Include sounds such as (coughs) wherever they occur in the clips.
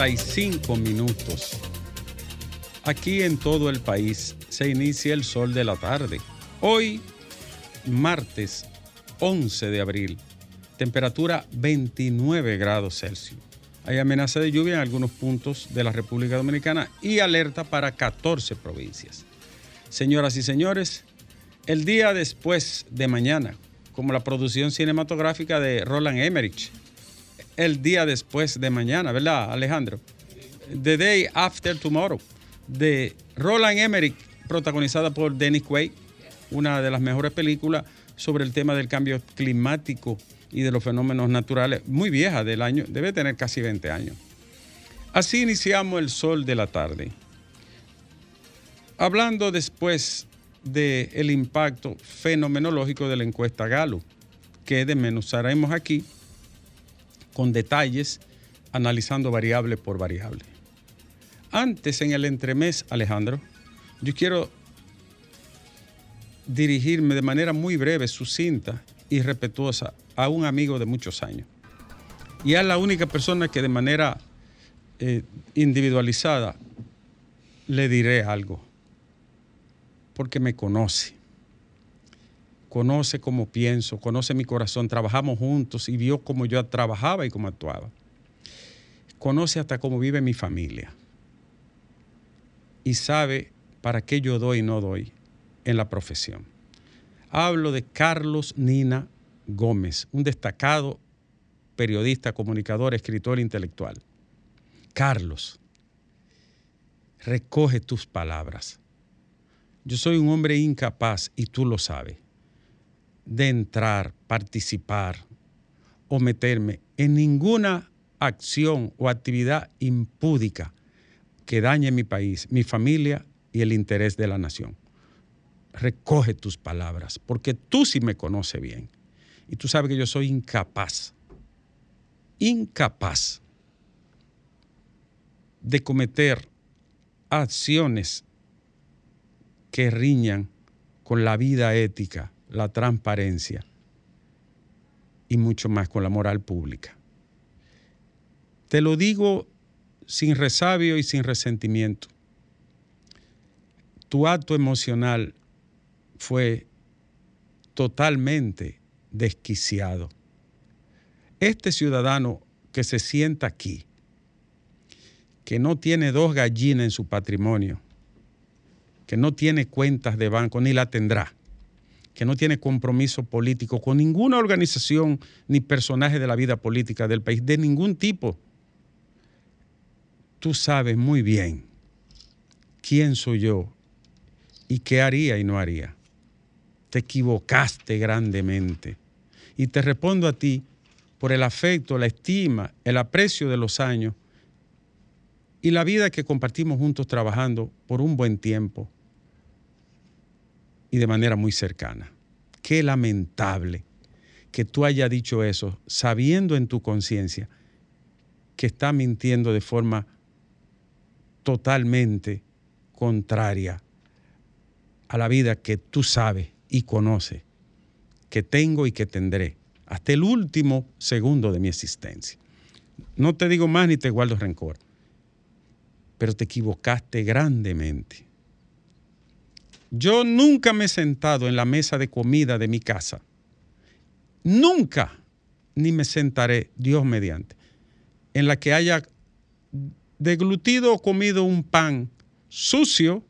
45 minutos. Aquí en todo el país se inicia el sol de la tarde. Hoy, martes 11 de abril, temperatura 29 grados Celsius. Hay amenaza de lluvia en algunos puntos de la República Dominicana y alerta para 14 provincias. Señoras y señores, el día después de mañana, como la producción cinematográfica de Roland Emmerich, el día después de mañana, ¿verdad, Alejandro? The Day After Tomorrow, de Roland Emmerich, protagonizada por Dennis Quaid, una de las mejores películas sobre el tema del cambio climático y de los fenómenos naturales, muy vieja del año, debe tener casi 20 años. Así iniciamos el sol de la tarde. Hablando después del impacto fenomenológico de la encuesta Galo, que desmenuzaremos aquí con detalles, analizando variable por variable. Antes, en el entremés, Alejandro, yo quiero dirigirme de manera muy breve, sucinta y respetuosa a un amigo de muchos años. Y es la única persona que de manera eh, individualizada le diré algo, porque me conoce. Conoce cómo pienso, conoce mi corazón, trabajamos juntos y vio cómo yo trabajaba y cómo actuaba. Conoce hasta cómo vive mi familia y sabe para qué yo doy y no doy en la profesión. Hablo de Carlos Nina Gómez, un destacado periodista, comunicador, escritor intelectual. Carlos, recoge tus palabras. Yo soy un hombre incapaz, y tú lo sabes, de entrar, participar o meterme en ninguna acción o actividad impúdica que dañe mi país, mi familia y el interés de la nación recoge tus palabras, porque tú sí me conoces bien. Y tú sabes que yo soy incapaz, incapaz de cometer acciones que riñan con la vida ética, la transparencia y mucho más con la moral pública. Te lo digo sin resabio y sin resentimiento. Tu acto emocional fue totalmente desquiciado. Este ciudadano que se sienta aquí, que no tiene dos gallinas en su patrimonio, que no tiene cuentas de banco ni la tendrá, que no tiene compromiso político con ninguna organización ni personaje de la vida política del país, de ningún tipo, tú sabes muy bien quién soy yo y qué haría y no haría. Te equivocaste grandemente. Y te respondo a ti por el afecto, la estima, el aprecio de los años y la vida que compartimos juntos trabajando por un buen tiempo y de manera muy cercana. Qué lamentable que tú hayas dicho eso sabiendo en tu conciencia que está mintiendo de forma totalmente contraria a la vida que tú sabes y conoce que tengo y que tendré hasta el último segundo de mi existencia. No te digo más ni te guardo rencor, pero te equivocaste grandemente. Yo nunca me he sentado en la mesa de comida de mi casa. Nunca, ni me sentaré, Dios mediante, en la que haya deglutido o comido un pan sucio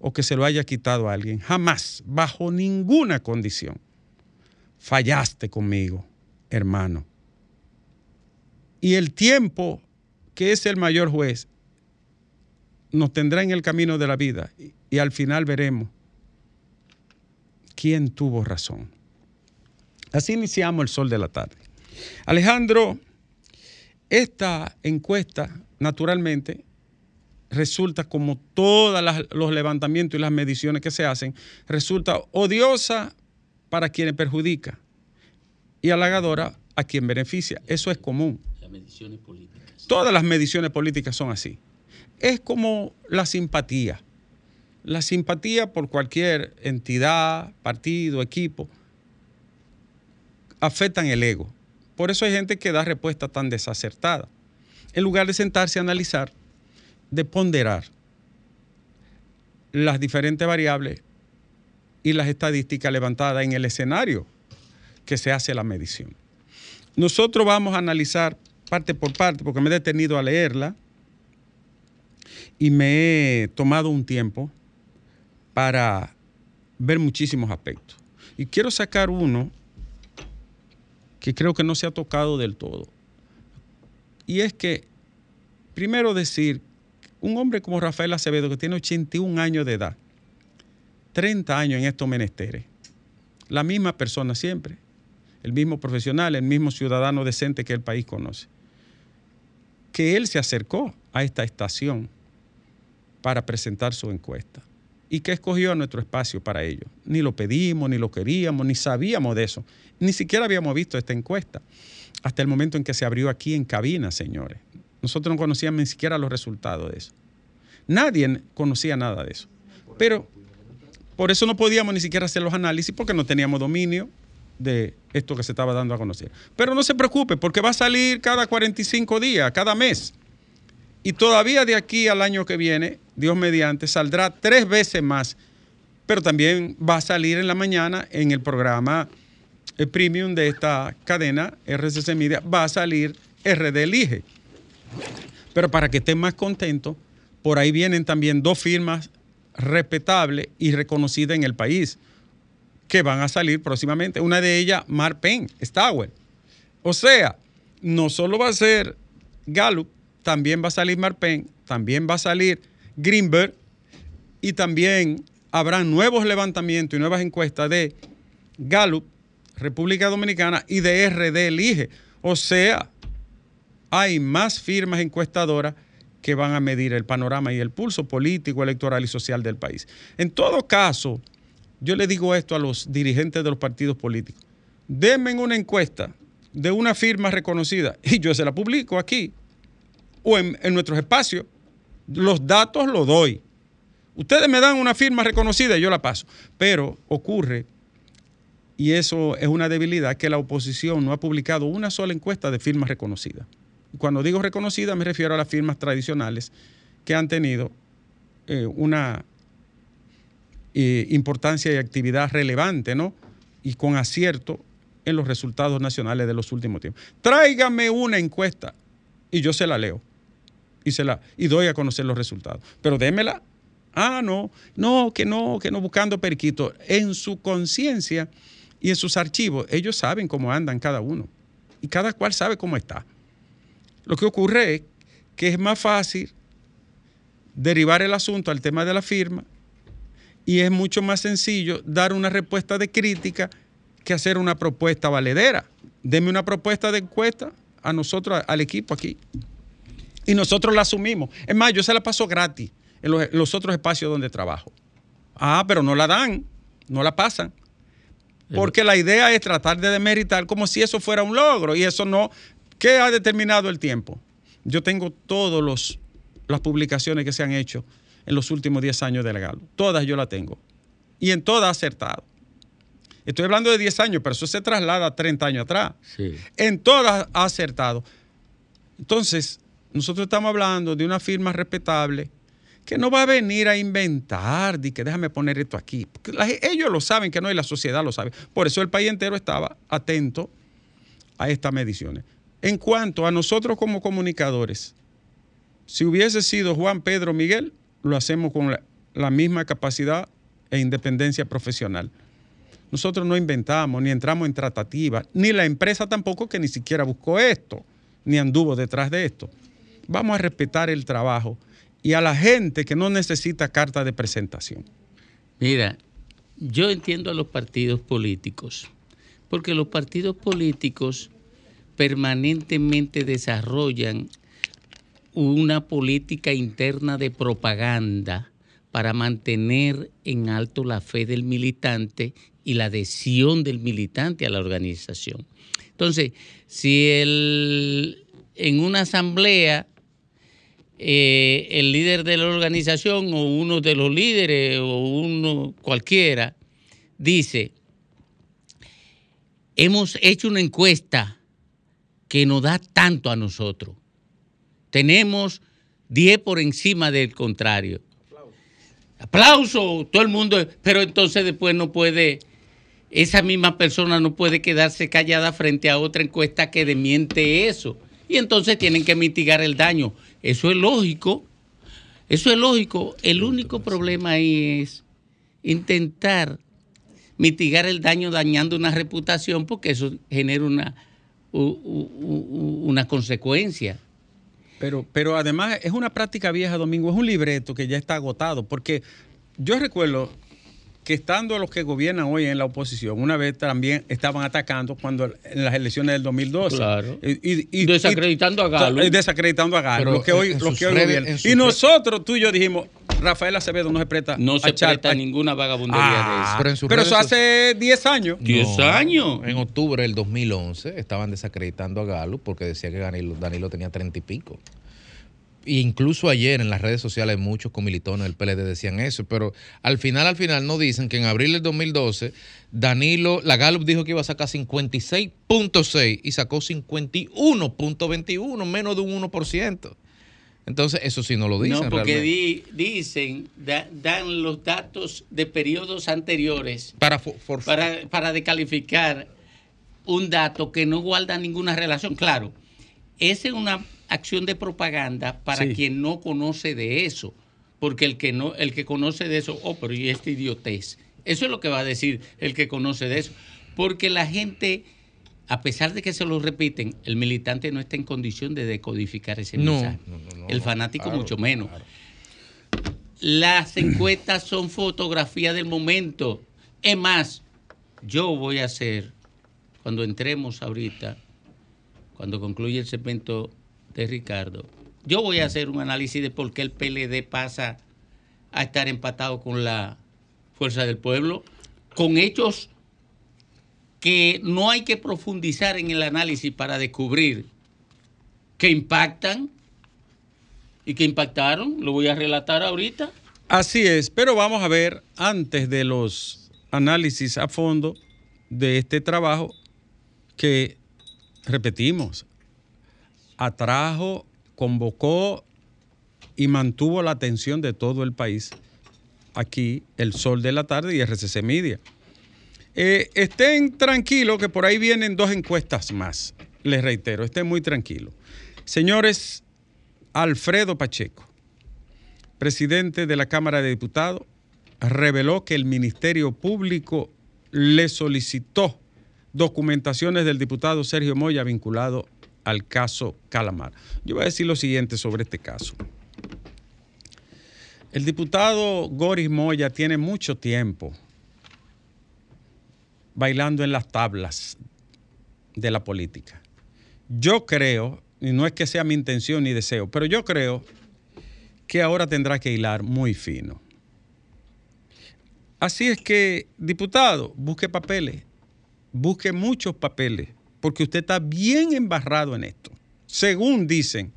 o que se lo haya quitado a alguien. Jamás, bajo ninguna condición. Fallaste conmigo, hermano. Y el tiempo, que es el mayor juez, nos tendrá en el camino de la vida y, al final veremos quién tuvo razón. Así iniciamos el sol de la tarde. Alejandro, esta encuesta, naturalmente, resulta como todos los levantamientos y las mediciones que se hacen, resulta odiosa para quienes perjudica y halagadora a quien beneficia. Eso es común. mediciones políticas. Todas las mediciones políticas son así. Es como la simpatía. La simpatía por cualquier entidad, partido, equipo, afectan el ego. Por eso hay gente que da respuesta tan desacertada. En lugar de sentarse a analizar, de ponderar las diferentes variables y las estadísticas levantadas en el escenario que se hace la medición. Nosotros vamos a analizar parte por parte, porque me he detenido a leerla y me he tomado un tiempo para ver muchísimos aspectos. Y quiero sacar uno que creo que no se ha tocado del todo. Y es que, primero decir, un hombre como Rafael Acevedo, que tiene 81 años de edad, 30 años en estos menesteres, la misma persona siempre, el mismo profesional, el mismo ciudadano decente que el país conoce, que él se acercó a esta estación para presentar su encuesta y que escogió nuestro espacio para ello. Ni lo pedimos, ni lo queríamos, ni sabíamos de eso. Ni siquiera habíamos visto esta encuesta hasta el momento en que se abrió aquí en cabina, señores. Nosotros no conocíamos ni siquiera los resultados de eso. Nadie conocía nada de eso. Pero por eso no podíamos ni siquiera hacer los análisis porque no teníamos dominio de esto que se estaba dando a conocer. Pero no se preocupe porque va a salir cada 45 días, cada mes. Y todavía de aquí al año que viene, Dios mediante, saldrá tres veces más. Pero también va a salir en la mañana en el programa el premium de esta cadena, RCC Media, va a salir RD Elige. Pero para que estén más contentos, por ahí vienen también dos firmas respetables y reconocidas en el país que van a salir próximamente. Una de ellas, Marpen, Stowell. O sea, no solo va a ser Gallup, también va a salir Marpen, también va a salir Greenberg y también habrá nuevos levantamientos y nuevas encuestas de Gallup, República Dominicana y de RD Elige. O sea, hay más firmas encuestadoras que van a medir el panorama y el pulso político, electoral y social del país. En todo caso, yo le digo esto a los dirigentes de los partidos políticos. Denme una encuesta de una firma reconocida y yo se la publico aquí o en, nuestros espacios. Los datos los doy. Ustedes me dan una firma reconocida y yo la paso. Pero ocurre, y eso es una debilidad, que la oposición no ha publicado una sola encuesta de firmas reconocidas. Cuando digo reconocida me refiero a las firmas tradicionales que han tenido eh, una eh, importancia y actividad relevante, ¿no? Y con acierto en los resultados nacionales de los últimos tiempos. Tráigame una encuesta y yo se la leo y, y doy a conocer los resultados. Pero démela. Ah, no, no, que no, que no buscando periquito. En su conciencia y en sus archivos, ellos saben cómo andan cada uno. Y cada cual sabe cómo está. Lo que ocurre es que es más fácil derivar el asunto al tema de la firma y es mucho más sencillo dar una respuesta de crítica que hacer una propuesta valedera. Deme una propuesta de encuesta a nosotros, al equipo aquí. Y nosotros la asumimos. Es más, yo se la paso gratis en los, otros espacios donde trabajo. Ah, pero no la dan, no la pasan. Porque la idea es tratar de demeritar como si eso fuera un logro y eso no. ¿Qué ha determinado el tiempo? Yo tengo todas las publicaciones que se han hecho en los últimos 10 años de legal. Todas yo las tengo. Y en todas acertado. Estoy hablando de 10 años, pero eso se traslada a 30 años atrás. En todas ha acertado. Entonces, nosotros estamos hablando de una firma respetable que no va a venir a inventar, de que déjame poner esto aquí. ellos lo saben que no, y la sociedad lo sabe. Por eso el país entero estaba atento a estas mediciones. En cuanto a nosotros como comunicadores, si hubiese sido Juan Pedro Miguel, lo hacemos con la, misma capacidad e independencia profesional. Nosotros no inventamos, ni entramos en tratativa, ni la empresa tampoco que ni siquiera buscó esto, ni anduvo detrás de esto. Vamos a respetar el trabajo y a la gente que no necesita carta de presentación. Mira, yo entiendo a los partidos políticos, porque los partidos políticos permanentemente desarrollan una política interna de propaganda para mantener en alto la fe del militante y la adhesión del militante a la organización. Entonces, si el en una asamblea eh, el líder de la organización o uno de los líderes o uno cualquiera dice, hemos hecho una encuesta que nos da tanto a nosotros. Tenemos 10 por encima del contrario. Aplauso, todo el mundo, pero entonces después no puede, esa misma persona no puede quedarse callada frente a otra encuesta que demiente eso. Y entonces tienen que mitigar el daño. Eso es lógico. Eso es lógico. El único problema ahí es intentar mitigar el daño dañando una reputación porque eso genera una, una consecuencia. Pero, pero además es una práctica vieja, Domingo, es un libreto que ya está agotado, porque yo recuerdo que estando los que gobiernan hoy en la oposición, una vez también estaban atacando cuando en las elecciones del 2012. Claro. Y, desacreditando a Galo. Desacreditando a Galo. Lo que hoy, lo que hoy gobiernan. Y nosotros, tú y yo dijimos, Rafael Acevedo no se presta No se presta ninguna vagabundería de ah, eso. Pero, eso hace 10 años. 10 años. En octubre del 2011 estaban desacreditando a Galo porque decía que Danilo, Danilo tenía 30 y pico incluso ayer en las redes sociales muchos comilitones del PLD decían eso, pero al final, al final no dicen que en abril del 2012 Danilo, la Gallup dijo que iba a sacar 56.6 y sacó 51.21, menos de un 1%. Entonces, eso sí no lo dicen. No, porque dicen, dan los datos de periodos anteriores para, para, para decalificar un dato que no guarda ninguna relación. Claro, esa es una acción de propaganda para quien no conoce de eso, porque el que no, el que conoce de eso, oh, pero y esta idiotez. Eso es lo que va a decir el que conoce de eso, porque la gente, a pesar de que se lo repiten, el militante no está en condición de decodificar ese mensaje. el fanático mucho menos. Las encuestas son fotografía del momento. Es más, yo voy a hacer, cuando entremos ahorita, cuando concluya el segmento de Ricardo. Yo voy a hacer un análisis de por qué el PLD pasa a estar empatado con la Fuerza del Pueblo, con hechos que no hay que profundizar en el análisis para descubrir que impactan y que impactaron. Lo voy a relatar ahorita. Así es, pero vamos a ver antes de los análisis a fondo de este trabajo que, repetimos, atrajo, convocó y mantuvo la atención de todo el país. Aquí, El Sol de la Tarde y RCC Media. Eh, estén tranquilos que por ahí vienen dos encuestas más. Les reitero, estén muy tranquilos. Señores, Alfredo Pacheco, presidente de la Cámara de Diputados, reveló que el Ministerio Público le solicitó documentaciones del diputado Sergio Moya vinculado al caso Calamar. Yo voy a decir lo siguiente sobre este caso. El diputado Goris Moya tiene mucho tiempo bailando en las tablas de la política. Yo creo, y no es que sea mi intención ni deseo, pero yo creo que ahora tendrá que hilar muy fino. Así es que, diputado, busque papeles, busque muchos papeles porque usted está bien embarrado en esto, según dicen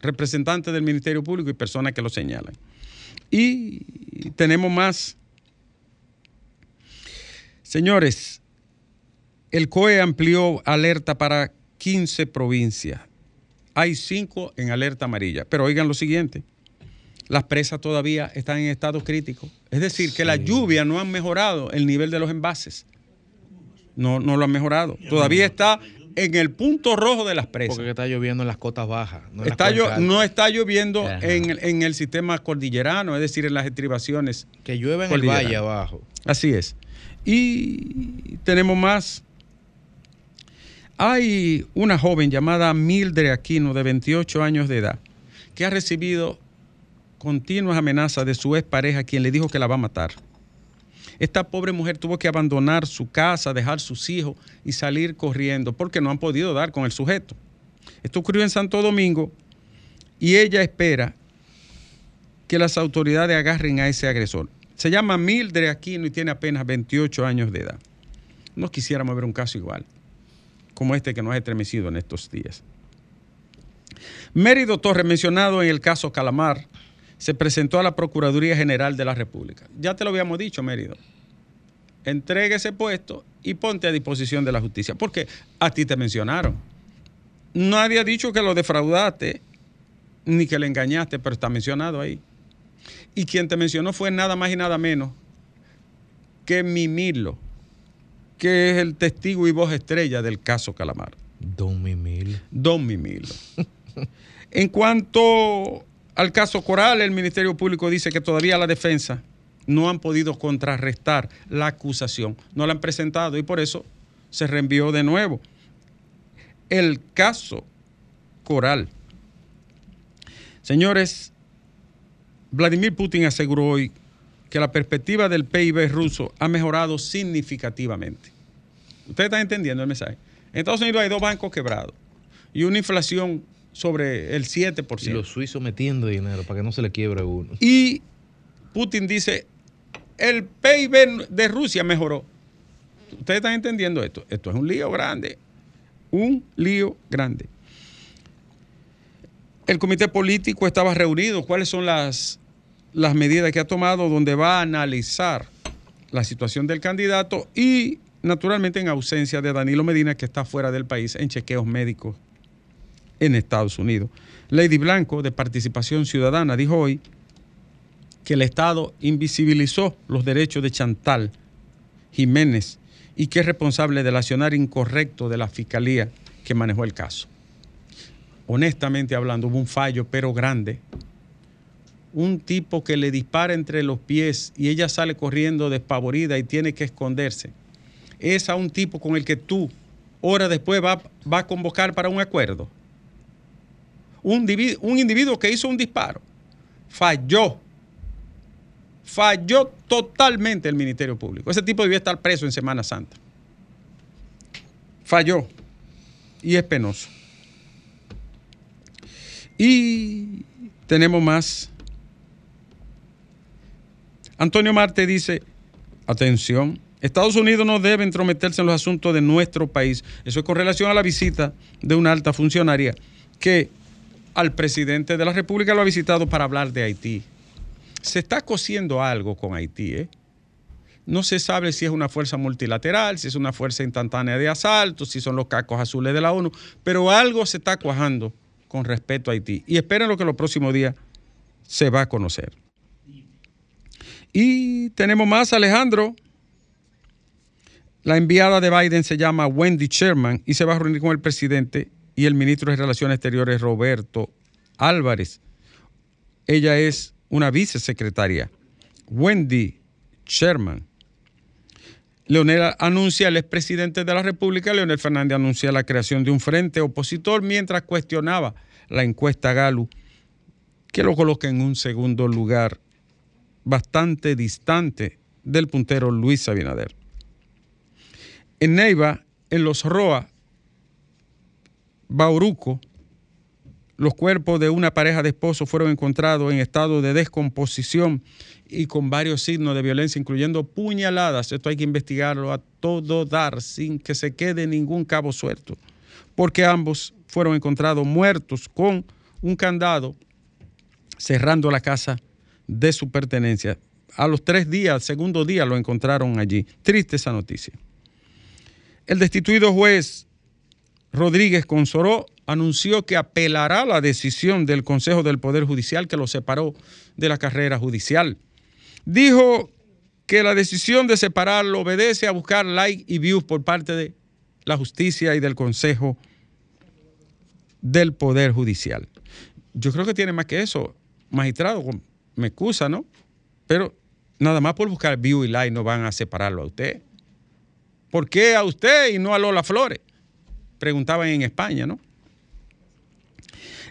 representantes del Ministerio Público y personas que lo señalan. Y tenemos más. Señores, el COE amplió alerta para 15 provincias. Hay 5 en alerta amarilla. Pero oigan lo siguiente, las presas todavía están en estado crítico. Es decir, que la lluvia no ha mejorado el nivel de los envases no, no lo han mejorado. Todavía está en el punto rojo de las presas. Porque está lloviendo en las cotas bajas. No está, no está lloviendo en, el sistema cordillerano, es decir, en las estribaciones. Que llueve en el valle abajo. Así es. Y tenemos más. Hay una joven llamada Mildred Aquino, de 28 años de edad, que ha recibido continuas amenazas de su expareja, quien le dijo que la va a matar. Esta pobre mujer tuvo que abandonar su casa, dejar sus hijos y salir corriendo porque no han podido dar con el sujeto. Esto ocurrió en Santo Domingo y ella espera que las autoridades agarren a ese agresor. Se llama Mildred Aquino y tiene apenas 28 años de edad. No quisiéramos ver un caso igual, como este que nos ha estremecido en estos días. Mérido Torres, mencionado en el caso Calamar, se presentó a la Procuraduría General de la República. Ya te lo habíamos dicho, Mérido. Entregue ese puesto y ponte a disposición de la justicia, porque a ti te mencionaron. Nadie ha dicho que lo defraudaste ni que le engañaste, pero está mencionado ahí. Y quien te mencionó fue nada más y nada menos que Mimilo, que es el testigo y voz estrella del caso Calamar. Don Mimilo. Don Mimilo. en cuanto al caso Coral, el Ministerio Público dice que todavía la defensa no han podido contrarrestar la acusación, no la han presentado y por eso se reenvió de nuevo. El caso Coral. Señores, Vladimir Putin aseguró hoy que la perspectiva del PIB ruso ha mejorado significativamente. Ustedes están entendiendo el mensaje. En Estados Unidos hay dos bancos quebrados y una inflación sobre el 7%. Y los suizos metiendo dinero para que no se le quiebre uno. Y Putin dice, el PIB de Rusia mejoró. Ustedes están entendiendo esto. Esto es un lío grande. Un lío grande. El comité político estaba reunido. ¿Cuáles son las, las medidas que ha tomado? Donde va a analizar la situación del candidato y naturalmente en ausencia de Danilo Medina, que está fuera del país en chequeos médicos en Estados Unidos. Lady Blanco, de Participación Ciudadana, dijo hoy que el Estado invisibilizó los derechos de Chantal Jiménez y que es responsable del accionar incorrecto de la Fiscalía que manejó el caso. Honestamente hablando, hubo un fallo, pero grande. Un tipo que le dispara entre los pies y ella sale corriendo despavorida y tiene que esconderse. Es a un tipo con el que tú, horas después, va, va a convocar para un acuerdo. Un, un individuo que hizo un disparo falló falló totalmente el Ministerio Público. Ese tipo debía estar preso en Semana Santa. Falló. Y es penoso. Y tenemos más. Antonio Marte dice, atención, Estados Unidos no debe entrometerse en los asuntos de nuestro país. Eso es con relación a la visita de una alta funcionaria que al presidente de la República lo ha visitado para hablar de Haití se está cosiendo algo con Haití. ¿eh? No se sabe si es una fuerza multilateral, si es una fuerza instantánea de asalto, si son los cacos azules de la ONU, pero algo se está cuajando con respecto a Haití. Y esperen lo que los próximos días se va a conocer. Y tenemos más, Alejandro. La enviada de Biden se llama Wendy Sherman y se va a reunir con el presidente y el ministro de Relaciones Exteriores Roberto Álvarez. Ella es una vicesecretaria, Wendy Sherman. Leonel anuncia, el expresidente de la República, Leonel Fernández anuncia la creación de un frente opositor mientras cuestionaba la encuesta Galu, que lo coloca en un segundo lugar bastante distante del puntero Luis Abinader. En Neiva, en los Roa, Bauruco, los cuerpos de una pareja de esposos fueron encontrados en estado de descomposición y con varios signos de violencia, incluyendo puñaladas. Esto hay que investigarlo a todo dar, sin que se quede ningún cabo suelto, porque ambos fueron encontrados muertos con un candado cerrando la casa de su pertenencia. A los tres días, segundo día, lo encontraron allí. Triste esa noticia. El destituido juez Rodríguez Consoró anunció que apelará la decisión del Consejo del Poder Judicial que lo separó de la carrera judicial. Dijo que la decisión de separarlo obedece a buscar like y views por parte de la justicia y del Consejo del Poder Judicial. Yo creo que tiene más que eso, magistrado, me excusa, ¿no? Pero nada más por buscar view y like no van a separarlo a usted. ¿Por qué a usted y no a Lola Flores? Preguntaban en España, ¿no?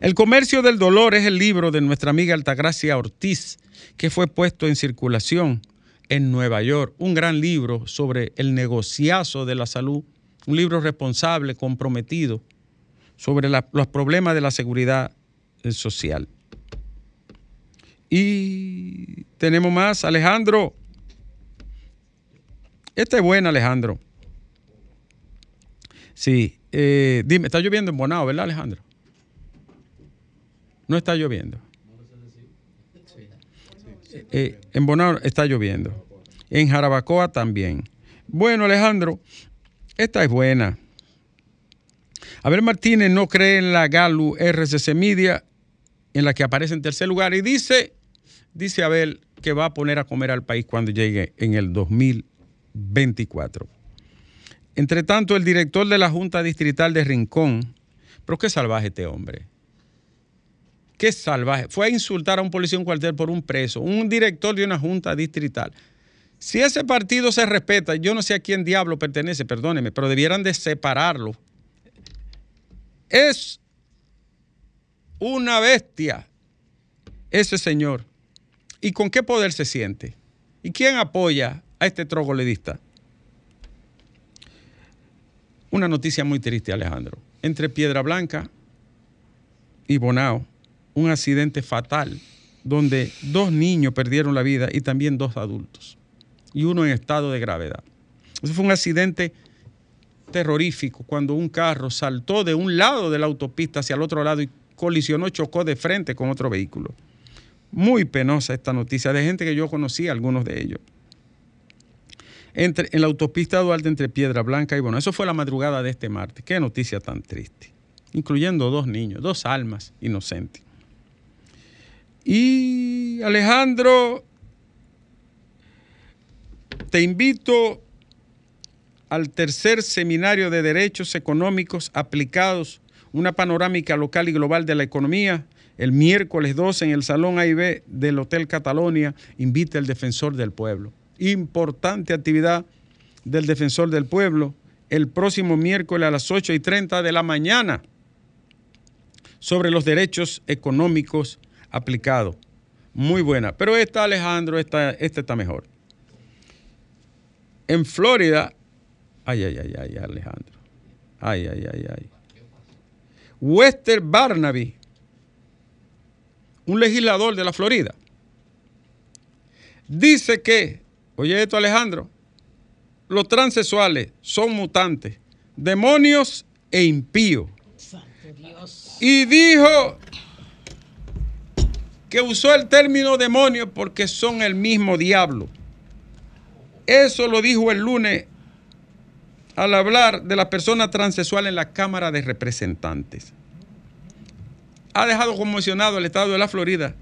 El comercio del dolor es el libro de nuestra amiga Altagracia Ortiz, que fue puesto en circulación en Nueva York. Un gran libro sobre el negociazo de la salud, un libro responsable, comprometido, sobre los problemas de la seguridad eh, social. Y tenemos más, Alejandro. Este es bueno, Alejandro. Sí, eh, dime, está lloviendo en Bonao, ¿verdad, Alejandro? No está lloviendo. Eh, en Bonao está lloviendo. En Jarabacoa también. Bueno, Alejandro, esta es buena. Abel Martínez no cree en la Galu RCC Media, en la que aparece en tercer lugar, y dice, dice Abel que va a poner a comer al país cuando llegue en el 2024. Entre tanto, el director de la Junta Distrital de Rincón, pero qué salvaje este hombre. Qué salvaje. Fue a insultar a un policía en cuartel por un preso, un director de una junta distrital. Si ese partido se respeta, yo no sé a quién diablo pertenece, perdóneme, pero debieran de separarlo. Es una bestia ese señor. ¿Y con qué poder se siente? ¿Y quién apoya a este trogoledista? Una noticia muy triste, Alejandro. Entre Piedra Blanca y Bonao, un accidente fatal donde dos niños perdieron la vida y también dos adultos, y uno en estado de gravedad. Eso fue un accidente terrorífico cuando un carro saltó de un lado de la autopista hacia el otro lado y colisionó, chocó de frente con otro vehículo. Muy penosa esta noticia de gente que yo conocí, algunos de ellos. Entre, en la autopista Duarte entre Piedra Blanca y bueno, eso fue la madrugada de este martes. Qué noticia tan triste. Incluyendo dos niños, dos almas inocentes. Y Alejandro, te invito al tercer seminario de Derechos Económicos Aplicados, una panorámica local y global de la economía, el miércoles 12 en el Salón AIB del Hotel Catalonia, invita al Defensor del Pueblo. Importante actividad del Defensor del Pueblo el próximo miércoles a las 8 y 30 de la mañana sobre los derechos económicos aplicado. Muy buena. Pero esta, Alejandro, esta, esta está mejor. En Florida, ay, ay, ay, ay, Alejandro. Ay, ay, ay, ay. Wester Barnaby, un legislador de la Florida, dice que, oye esto Alejandro, los transexuales son mutantes, demonios e impíos. Y dijo que usó el término demonio porque son el mismo diablo. Eso lo dijo el lunes al hablar de la persona transexual en la Cámara de Representantes. Ha dejado conmocionado el Estado de la Florida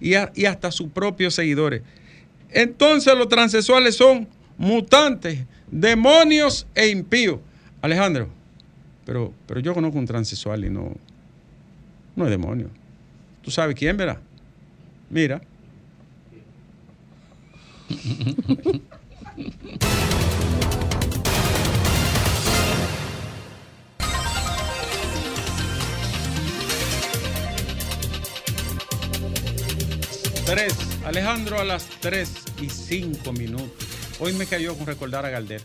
y, y hasta sus propios seguidores. Entonces los transexuales son mutantes, demonios e impíos. Alejandro, pero, pero yo conozco un transexual y no, no es demonio. ¿Tú sabes quién, verá? Mira. (laughs) Tres. Alejandro a las tres y cinco minutos. Hoy me cayó con recordar a Galder.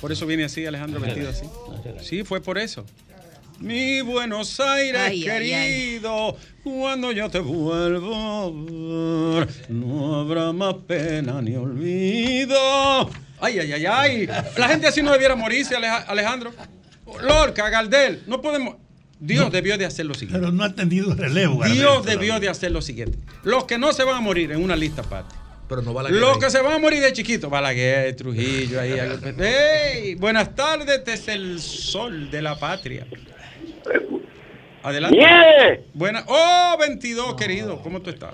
Por eso viene así, Alejandro, vestido así. Sí, fue por eso. Mi Buenos Aires Ay, ay, querido, cuando yo te vuelvo a ver, no habrá más pena ni olvido. Ay, ay, ay, ay. La gente así no debiera morirse, Aleja- Alejandro. Lorca, Galdel, no podemos. Dios debió de hacer lo siguiente. Pero no ha atendido el relevo. Dios debió de hacer lo siguiente. Los que no se van a morir en una lista aparte. Pero no va la Los que se van a morir de chiquito, Balaguer, Trujillo, ahí. algo- ¡Ey! Buenas tardes, este es el sol de la patria. Adelante. Buena. Oh, 22, querido. ¿Cómo tú estás?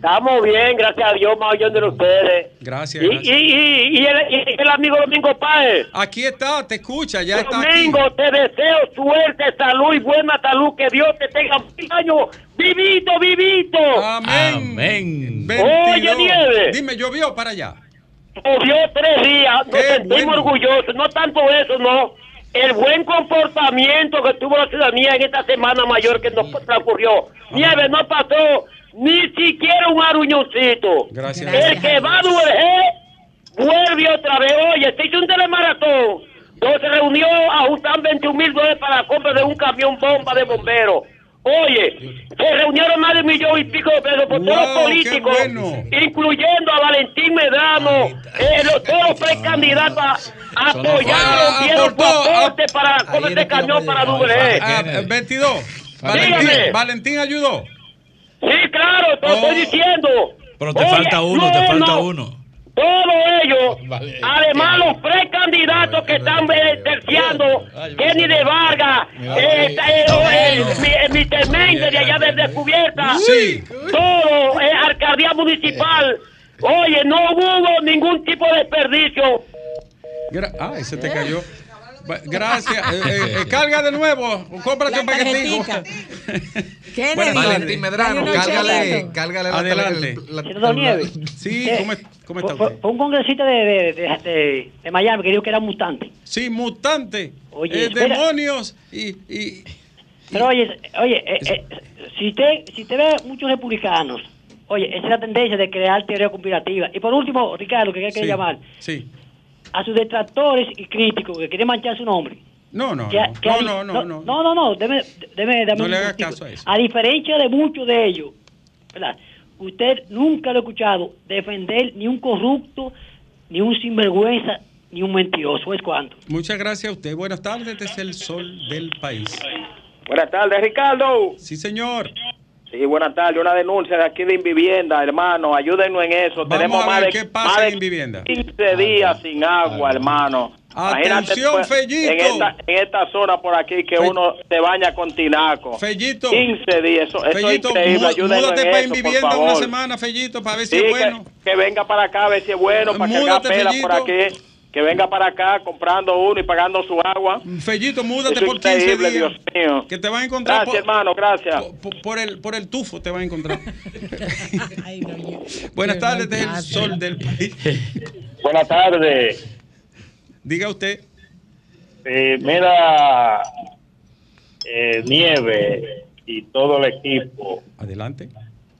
Estamos bien, gracias a Dios, más oyendo de ustedes. Gracias, Y, y, gracias. y, y el, y el amigo Domingo Páez. Aquí está, te escucha, ya está aquí. Domingo, te deseo suerte, salud y buena salud. Que Dios te tenga mil años vivito, vivito. Amén. Amén. 22. Oye, Nieves. Dime, llovió para allá. Llovió tres días, nos Qué sentimos bueno. orgullosos. No tanto eso, no. El buen comportamiento que tuvo la ciudadanía en esta semana mayor que nos transcurrió. Nieve no pasó ni siquiera un aruñoncito. Gracias. El que va a Duvergé vuelve otra vez. Oye, se hizo un telemaratón. Donde se reunió a ajustar 21 mil dólares para la compra de un camión bomba de bomberos. Oye, se reunieron más de un millón y pico de pesos por todos los políticos, bueno. incluyendo a Valentín Medrano, eh, los, todos los precandidatos a- apoyaron, dieron su aporte para ahí con era este camión para. Duvergé. Ah, 22. Valentín, Dígame. Valentín ayudó. Sí, claro, te lo estoy diciendo. Pero te Oye, falta uno, no, te falta no. uno. Todos ellos, Vale. además los precandidatos que están eh, terciando, Kenny de Vargas, eh, eh, eh, mi- mi Méndez de allá de Descubierta, Sí. todo, eh, alcaldía municipal. Oye, no hubo ningún tipo de desperdicio. Gra- Ay, se te cayó. Gracias. Eh, eh, eh, carga de nuevo. Cómprate La un. (laughs) Kennedy. Buenas tardes. Valentín Medrano, cárgale, cárgale la Adelante. la- la- Nieves. Sí, Eh, ¿cómo, es- cómo está Fue, usted? fue un congresista de, de, de, de- de Miami que dijo que era mutante. Sí, mutante. Oye, eh, espera. demonios. Y, y- Pero oye, oye, eh, eh, si usted si usted ve muchos republicanos, oye, esa es la tendencia de crear teoría conspirativa. Y por último, Ricardo, que hay que sí, llamar Sí. A sus detractores y críticos que quieren manchar su nombre. No, no, Que- no. que No, no, no, no. no, no, no, deme, deme, dame No un le hagas caso a eso. A diferencia de muchos de ellos, ¿verdad? Usted nunca lo ha escuchado defender ni un corrupto, ni un sinvergüenza, ni un mentiroso. ¿Es cuánto? Muchas gracias a usted. Buenas tardes. Este es el sol del país. Buenas tardes, Ricardo. Sí, señor. Sí, buenas tardes. Una denuncia de aquí de Invivienda, hermano. Ayúdenos en eso. Vamos Tenemos a más ver de, qué pasa más de en Invivienda. 15 días sin agua, hermano. Atención, pues, Fellito. En esta, en esta zona por aquí que Fe- uno se baña con tinaco. Fellito. 15 días. Eso, eso es Fellito, increíble. múdate en para eso, Invivienda una semana, Fellito, para ver si Sí, es que- bueno. que, venga para acá a ver si es bueno, para que haga Múdate, pela Fellito. por aquí. Que venga para acá comprando uno y pagando su agua. Fellito, múdate Eso por 15 increíble, días. Dios mío. Que te vas a encontrar Gracias, por, hermano, gracias. por- por el, por el tufo, te vas a encontrar. (laughs) (laughs) Ay, no, yo- Buenas tardes, es el sol del país. (laughs) Buenas tardes. Diga usted. Eh, mira, eh, Nieve y todo el equipo, Adelante.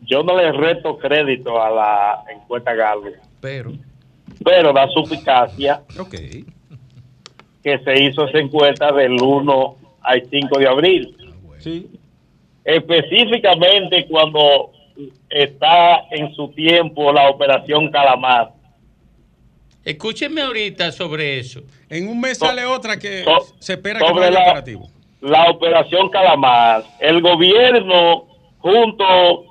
yo no les reto crédito a la encuesta Gallup, Pero pero da suficacia Ok. que se hizo esa encuesta del 1 al 5 de abril. Sí. Específicamente cuando está en su tiempo la operación Calamar. Escúcheme ahorita sobre eso. En un mes So- sale otra que so- se espera que sobre vaya la- operativo. la operación Calamar. El gobierno, junto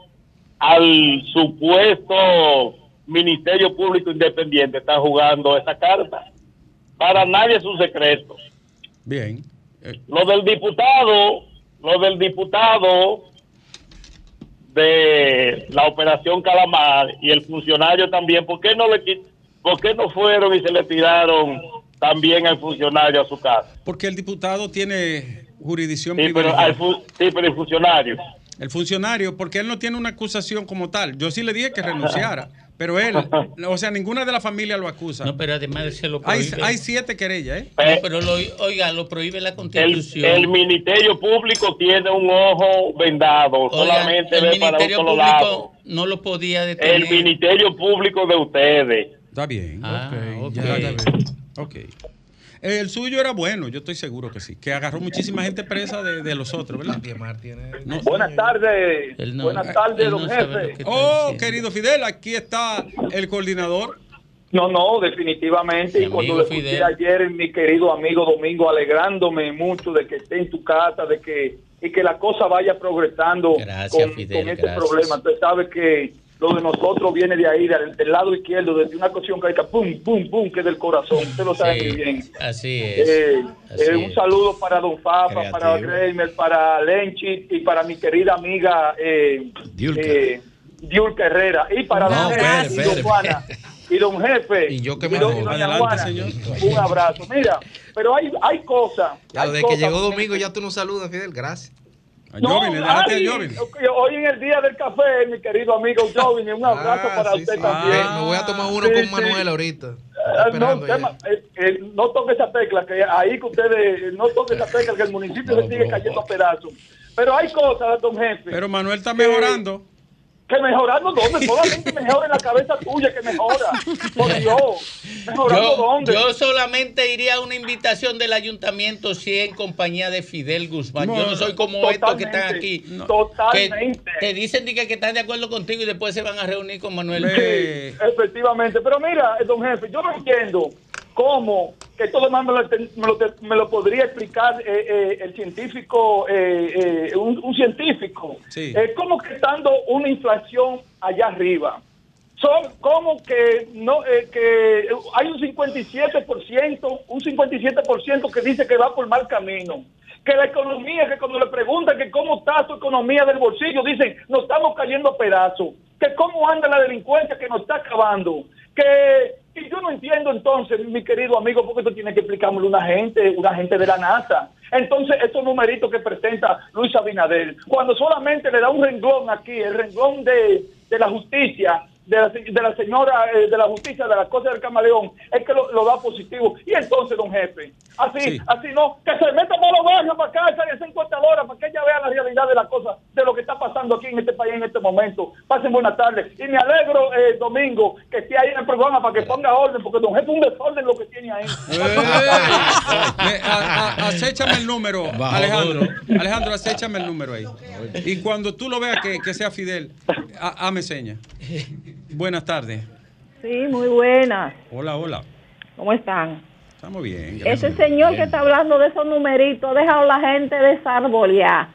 al supuesto Ministerio Público Independiente, está jugando esa carta. Para nadie es un secreto. Bien. Eh, Lo del diputado, lo del diputado de la operación Calamar y el funcionario también, ¿por qué no le por qué no fueron y se le tiraron también al funcionario a su casa? porque el diputado tiene jurisdicción Sí, pero, al sí, pero el funcionario. El funcionario, porque él no tiene una acusación como tal. Yo sí le dije que renunciara, (laughs) pero él, (laughs) o sea, ninguna de la familia lo acusa. No, pero además se lo hay, prohíbe. hay siete querellas, ¿eh? No, Eh, pero lo, oiga, lo prohíbe la constitución. el Ministerio Público tiene un ojo vendado, Oiga, solamente el ve para un Ministerio solo Público lado. no lo podía detener. El Ministerio Público de ustedes. Está bien. Ah, ok. ya está bien. Ok. El suyo era bueno, yo estoy seguro que sí. Que agarró muchísima gente presa de, de los otros, ¿verdad? No. Buenas tardes. No- Buenas tardes, no don lo jefe. que Oh, diciendo. querido Fidel, aquí está el coordinador. No, no, definitivamente. Mi Y cuando le escuché Fidel. ayer, mi querido amigo Domingo, alegrándome mucho de que esté en tu casa, de que y que la cosa vaya progresando Gracias, con, Fidel, con este gracias. problema. Usted sabe que lo de nosotros viene de ahí, del, del lado izquierdo, desde una cuestión que pum, pum, pum, que es del corazón. Usted lo sabe muy Sí, bien. así es. Eh, así eh, un es. saludo para Don Fafa, Creativo. para Kramer, para Lenchi y para mi querida amiga eh, Diulca. eh, Herrera y para No, Don y Don. Juana y Don Jefe Y yo que me don- jodo. doña Adelante, Juana. señor. Un abrazo. Mira, pero hay, hay cosas. Ya, hay desde que llegó don Domingo ya tú no saludas, Fidel. Gracias. A No, Jovine, ay, hoy en el día del café, mi querido amigo Jovine, un abrazo Ah, para sí, usted sí. también. Me voy a tomar uno Sí, con sí. Manuel ahorita. Ah, esperando no, tema- eh, eh, no toque esa tecla, que ahí que ustedes, no toque esa tecla, que el municipio se sigue cayendo a pedazos. Pero hay cosas, don jefe, Pero Manuel está mejorando. que mejorando dónde, (laughs) solamente mejora en la cabeza tuya que mejora. Por (laughs) Dios, mejorando Yo, dónde. yo solamente iría a una invitación del ayuntamiento si en compañía de Fidel Guzmán. yo no soy como estos que están aquí. Totalmente, Que te dicen di que, que están de acuerdo contigo y después se van a reunir con Manuel. Sí, efectivamente. Pero mira, don jefe, yo no entiendo cómo que esto demás me lo, me lo, me lo podría explicar eh, eh, el científico, eh, eh, un, un científico. Sí. ¿Cómo que estando una inflación allá arriba? Son como que no eh, que hay un 57%, un 57% que dice que va por mal camino. Que la economía, que cuando le preguntan que cómo está su economía del bolsillo, dicen, nos estamos cayendo a pedazos. Que cómo anda la delincuencia que nos está acabando. Que y yo no entiendo entonces, mi querido amigo, porque esto tiene que explicármelo una gente, una gente de la NASA. Entonces, estos numeritos que presenta Luis Abinader, cuando solamente le da un renglón aquí, el renglón de, de la justicia, de la, se- de la señora eh, de la justicia de la cosa del camaleón, es que lo, lo da positivo. Y entonces, don jefe, así, Sí. así no, que se meta por los barrios para acá, esa, esa encuestadora, para que ella vea la realidad de la cosa, de lo que está pasando aquí en este país en este momento. Pasen buenas tardes. Y me alegro, eh, Domingo, que esté ahí en el programa para que ponga orden, porque don jefe es un desorden lo que tiene ahí. Me- a- a- acéchame el número, Bajo Alejandro. duro. Alejandro, acéchame el número ahí. Y cuando tú lo veas que, que sea Fidel, ha- hame seña. (laughs) Buenas tardes. Sí, muy buenas. Hola, hola. ¿Cómo están? Estamos bien. Ese señor que está hablando de esos numeritos, ha dejado a la gente desarbolear.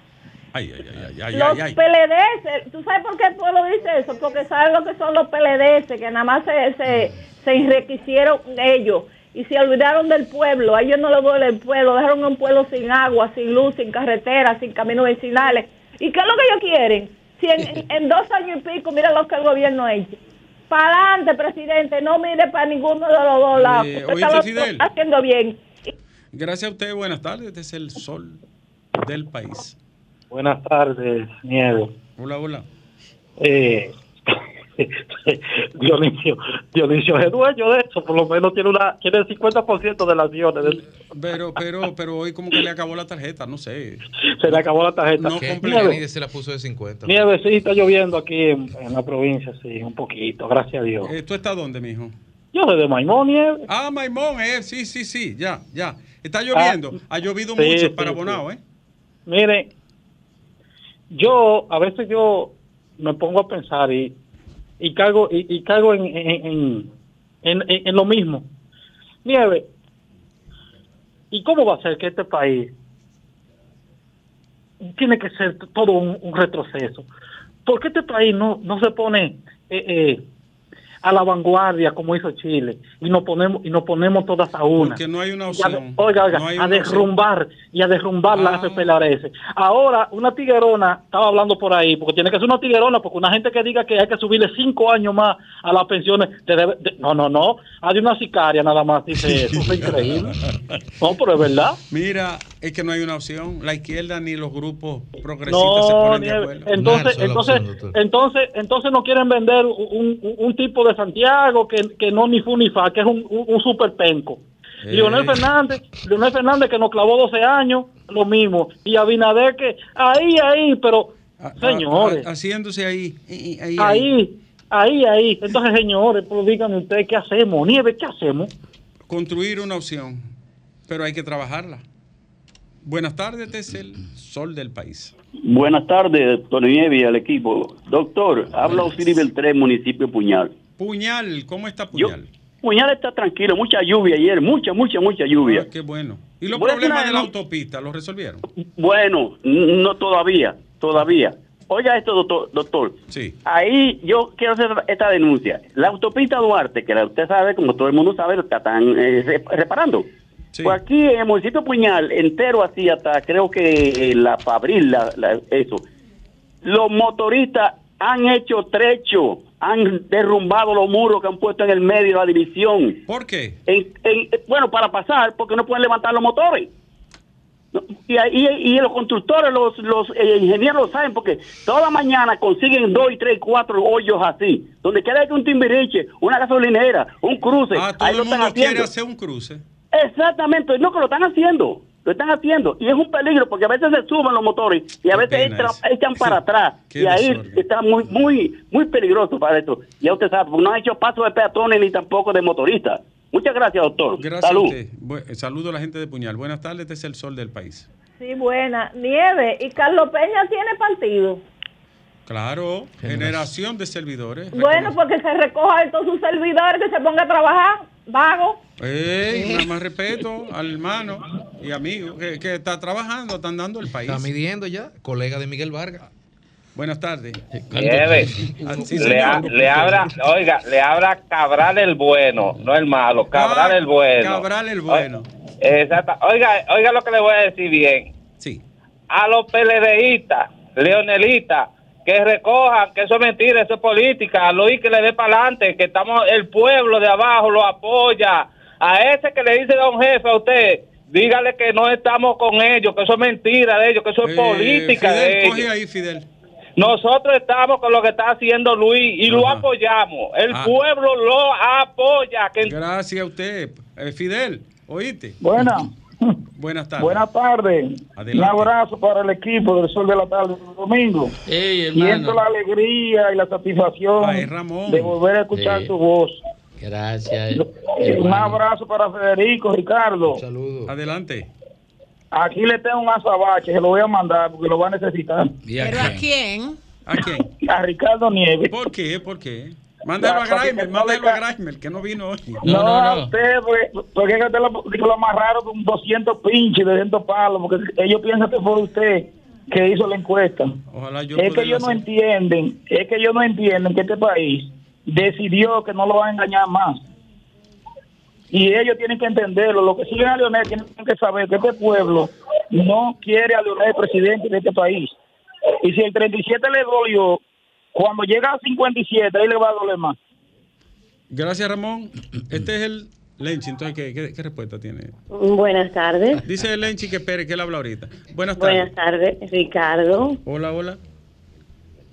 Ay, ay, ay, los. PLDS, ¿tú sabes por qué el pueblo dice eso? Porque saben lo que son los PLDS, que nada más se, se, se enriquecieron ellos y se olvidaron del pueblo. A ellos no les duele el pueblo, dejaron un pueblo sin agua, sin luz, sin carretera, sin caminos vecinales. ¿Y qué es lo que ellos quieren? Si en, dos años y pico, mira lo que el gobierno ha hecho. Para adelante, presidente, no mire para ninguno de los dos lados. Eh, Usted ¿oíste, está, lo- Fidel? está haciendo bien. Gracias a usted, buenas tardes. Este es el sol del país. Buenas tardes, Nieves. Hola, hola. Eh, (laughs) Dionisio, Dionisio es dueño de eso, por lo menos tiene una tiene el 50% de las acciones. del- Pero, pero, pero hoy como que le acabó la tarjeta, no sé. Se le acabó la tarjeta. No. Kennedy se la puso de 50. Nieve, sí, está lloviendo aquí en, en la provincia, sí, un poquito, gracias a Dios. ¿Tú estás dónde, mijo? Yo soy de Maimón, Nieve. Ah, Maimón, eh, sí, sí, sí, ya, ya. Está lloviendo. ha llovido sí, mucho sí, para sí. Bonao, ¿eh? Mire, yo a veces yo me pongo a pensar y, y caigo, y, y en, en, en, en- lo mismo. Nieve, ¿y cómo va a ser que este país tiene que ser todo un, un retroceso? ¿Por qué este país no, no se pone eh, eh, a la vanguardia como hizo Chile y nos ponemos y nos ponemos todas a una? Porque no hay una Y a de- opción. oiga, oiga, No a opción. derrumbar y a derrumbar la Ah. FPLRS. Ahora, una tiguerona, estaba hablando por ahí, porque tiene que ser una tiguerona, porque una gente que diga que hay que subirle cinco años más a las pensiones, te debe- de- no, no, no, hay una sicaria nada más, dice eso, es (laughs) increíble. No, pero es verdad. Mira, es que no hay una opción. La izquierda ni los grupos progresistas se No, ponen de acuerdo. entonces, entonces, opción, entonces, entonces no quieren vender un, un- un tipo de Santiago que, que no ni fu ni fa, que es un, un, un super penco. Eh. Leonel Fernández, Leonel Fernández que nos clavó 12 años, lo mismo. Y Abinader que ahí, ahí, pero A- a- señores, a- haciéndose ahí. ahí, ahí. ahí, ahí, ahí. Entonces, señores, pues díganme ustedes qué hacemos, Nieve, ¿qué hacemos? Construir una opción, pero hay que trabajarla. Buenas tardes, este es el sol del país. Buenas tardes, doctor Nieves y al equipo. Doctor, habla Osiris Beltré, municipio Puñal. Puñal, ¿cómo está Yo- Puñal? Puñal está tranquilo, mucha lluvia ayer, mucha, mucha, mucha lluvia. Ah, qué bueno. ¿Y los Voy problemas de la autopista los resolvieron? Bueno, no todavía, todavía. Oiga esto, doctor. doctor. Sí. Ahí yo quiero hacer esta denuncia. La autopista Duarte, que la- usted sabe, como todo el mundo sabe, la están eh, re- reparando. Sí. Pues aquí en el municipio Puñal, entero así hasta creo que eh, la Fabril, la, la- eso. Los motoristas han hecho trecho, han derrumbado los muros que han puesto en el medio de la división. ¿Por qué? En- en- bueno, para pasar, porque no pueden levantar los motores. Y, y, y los constructores, los, los eh, ingenieros lo saben, porque toda mañana consiguen dos y tres, cuatro hoyos así. Donde quiera que un timbiriche, una gasolinera, un cruce. Ah, todo ahí lo el están mundo quiere haciendo. hacer un cruce. Exactamente, no que lo están haciendo, lo están haciendo y es un peligro porque a veces se suben los motores y a Qué veces eso. echan (laughs) para atrás y ahí desorden. está muy muy muy peligroso para esto. Ya usted sabe, no han hecho paso de peatones ni tampoco de motoristas. Muchas gracias, doctor. Gracias Salud. a eh, saludo a la gente de Puñal. Buenas tardes, este es el sol del país. Sí, buena. Nieve, ¿y Carlos Peña tiene partido? Claro, generación de servidores. Bueno, porque se recoja de todos sus servidores que se ponga a trabajar. Vago. Ey, nada más respeto al hermano y amigo que, que está trabajando, están dando el país. Está midiendo ya, colega de Miguel Vargas. Buenas tardes. Nieve, Ah, sí, le, le abra, oiga, le abra Cabral el bueno, no el malo, Cabral Ah, el bueno. Cabral el bueno. Exacto. Oiga, oiga lo que le voy a decir bien. Sí. A los PLDistas, leonelistas, que recojan, que eso es mentira, eso es política. A Luis que le dé para adelante, que estamos, el pueblo de abajo lo apoya. A ese que le dice don jefe a usted, dígale que no estamos con ellos, que eso es mentira de ellos, que eso es Eh, política Fidel, de coge ellos. ahí, Fidel. Nosotros estamos con lo que está haciendo Luis y lo apoyamos. El Ah. pueblo lo apoya. Que Gracias a usted. Eh, Fidel, ¿oíste? Buena. (laughs) Buenas tardes. Buenas tardes. Adelante. Un abrazo para el equipo del Sol de la Tarde del domingo. Siento la alegría y la satisfacción Ay, Ramón. de volver a escuchar Sí. tu voz. Gracias. Un abrazo para Federico, Ricardo. Saludos. Adelante. Aquí le tengo un azabache, se lo voy a mandar porque lo va a necesitar. ¿Pero a quién? ¿A quién? (laughs) A Ricardo Nieves. ¿Por qué? ¿Por qué? Mándalo a Grimer, no mándalo a Grimer, que no vino hoy. No, a usted, porque, porque usted lo, que lo amarraron con 200 pinches, 200 palos, porque ellos piensan que fue usted que hizo la encuesta. Ojalá yo es que ellos no entienden, es que ellos no entienden que este país decidió que no lo va a engañar más. Y ellos tienen que entenderlo. Los que siguen a Leonel tienen que saber que este pueblo no quiere a Leonel presidente de este país. Y si el 37 le dolió, cuando llega a 57, ahí le va a doler más. Gracias, Ramón. Este es el Lenchi. Entonces, ¿qué, qué, qué respuesta tiene? Buenas tardes. Dice el Lenchi que espere, que él habla ahorita. Buenas tardes. Buenas tardes, Ricardo. Hola, hola.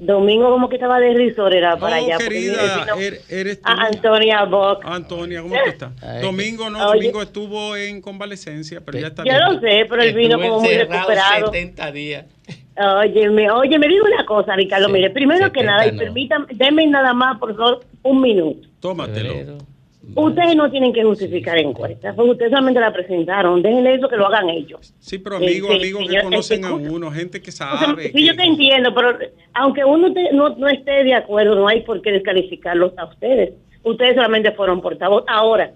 Domingo como que estaba de risor, era para Oh, allá. porque querida, er- eres tú. a Antonia Box. Antonia, ¿cómo tú estás? (laughs) Domingo no, Oye. Domingo estuvo en convalecencia, pero ya está Yo lo sé, pero él vino como muy recuperado. 70 días. Óyeme, oye, me digo una cosa, Ricardo. Sí, mire, primero que 70 nada, y permítame, denme nada más, por favor, un minuto. Tómatelo. Ustedes no tienen que justificar encuestas, porque ustedes solamente la presentaron. Déjenle eso que lo hagan ellos. Sí, pero amigos, amigos que conocen a uno, gente que O sea, sabe. sí, yo te entiendo, pero aunque uno te- no, no esté de acuerdo, no hay por qué descalificarlos a ustedes. Ustedes solamente fueron portavoz. Ahora,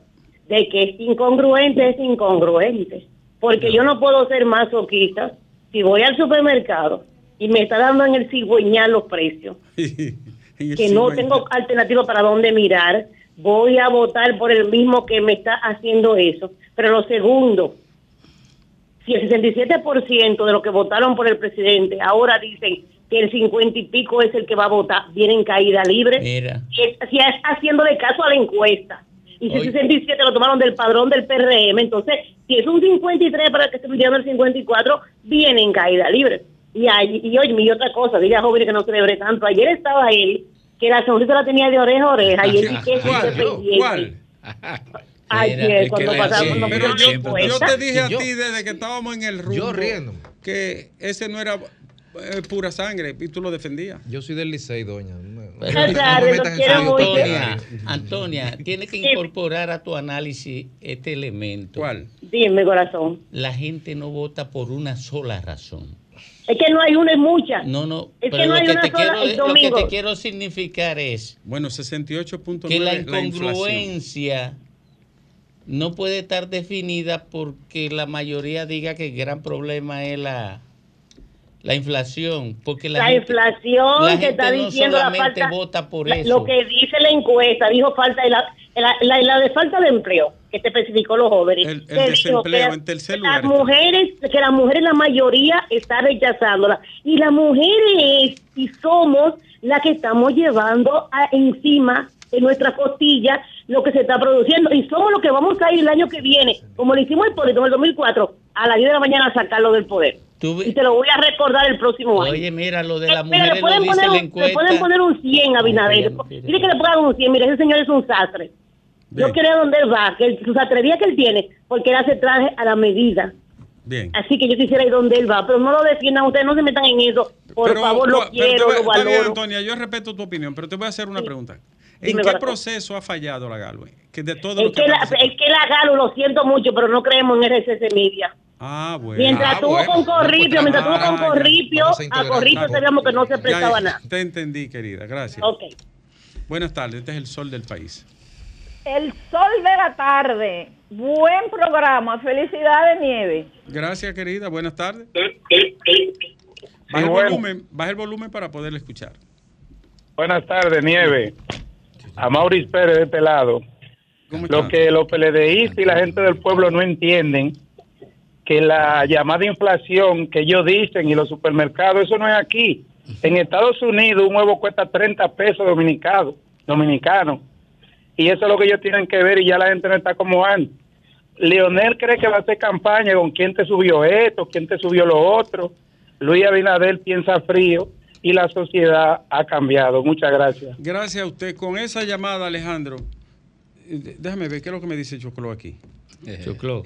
de que es incongruente, es incongruente. Porque yo no puedo ser masoquista si voy al supermercado y me está dando en el cigüeñal los precios, (laughs) que no tengo alternativa para dónde mirar, voy a votar por el mismo que me está haciendo eso. Pero lo segundo, si el 67% de los que votaron por el presidente ahora dicen que el 50 y pico es el que va a votar, vienen caída libre, Mira. si es, si es haciéndole caso a la encuesta. Y si el 67 lo tomaron del padrón del PRM, entonces, si es un 53 para que esté pidiendo el 54, viene en caída libre. Y, ahí- y oye, y otra cosa, diga joven que no celebre tanto. Ayer estaba él, que la sonrisa la tenía de oreja a oreja, y él sí (laughs) (laughs) que es ¿Cuál? Ayer, cuando pasaba cuando Pero yo, yo te dije a Yo- ti desde que estábamos en el rumbo que ese no era eh, pura sangre y tú lo defendías. Yo soy del Licey, doña. Claro. Antonia, Antonia, tienes que incorporar a tu análisis este elemento. ¿Cuál? Dime, corazón. La gente no vota por una sola razón. Es que no hay una, es mucha. No, no, Es pero que no lo, hay que una te sola, quiero, lo que te quiero significar es Bueno, 68.9 que la incongruencia no puede estar definida porque la mayoría diga que el gran problema es la, la inflación. Porque la, La, gente- inflación la que gente está no diciendo la solamente falta. vota por la- eso. Lo que dice la encuesta, dijo falta de la, la, la- la de falta de empleo, que te especificó los jóvenes. El- el desempleo que en tercer las lugar está. mujeres, que las mujeres, la mayoría está rechazándola. Y las mujeres y somos las que estamos llevando a- encima de nuestra costilla lo que se está produciendo. Y somos los que vamos a ir el año que viene, como lo hicimos el poder en el 2004, a las 10 de la mañana a sacarlo del poder. Y te lo voy a recordar el próximo año. Oye, mira, lo de las Eh, mira, mujeres le lo pueden, dice poner la un, le pueden poner un 100 a Abinader. Dile que le pongan un 100. Mira, ese señor es un sastre. Yo quiero donde él va, que sus atrevías que él tiene, porque él hace traje a la medida. Bien. Así que yo quisiera ir donde él va, pero no lo defiendan, ustedes no se metan en eso. Por Pero, favor, lo pero quiero, voy- lo está bien, valoro. Antonia, yo respeto tu opinión, pero te voy a hacer una pregunta. ¿En Dime, qué corazón. proceso ha fallado la Galway? Que de todo lo Es que que, la, es que la Galo, lo siento mucho, pero no creemos en RCC Media. Ah, bueno. Mientras Ah, estuvo bueno. con Corripio, mientras estuvo Ah, con ya. Corripio, a. Corripio Ah, sabíamos que no se prestaba ya, nada. Te entendí, querida. Gracias. Ok. Buenas tardes. Este es el sol del país. El sol de la tarde. Buen programa. Felicidades, Nieve. Gracias, querida. Buenas tardes. Baja el, volumen, baja el volumen para poderle escuchar. Buenas tardes, Nieve. A Maurice Pérez de este lado. Lo que los PLDistas y la gente del pueblo no entienden, que la llamada inflación que ellos dicen y los supermercados, eso no es aquí. En Estados Unidos un huevo cuesta 30 pesos dominicanos, dominicanos. Y eso es lo que ellos tienen que ver y ya la gente no está como antes. Leonel cree que va a hacer campaña con quién te subió esto, quién te subió lo otro. Luis Abinader piensa frío y la sociedad ha cambiado. Muchas gracias. Gracias a usted. Con esa llamada, Alejandro, eh, déjame ver qué es lo que me dice Choclo aquí. Choclo,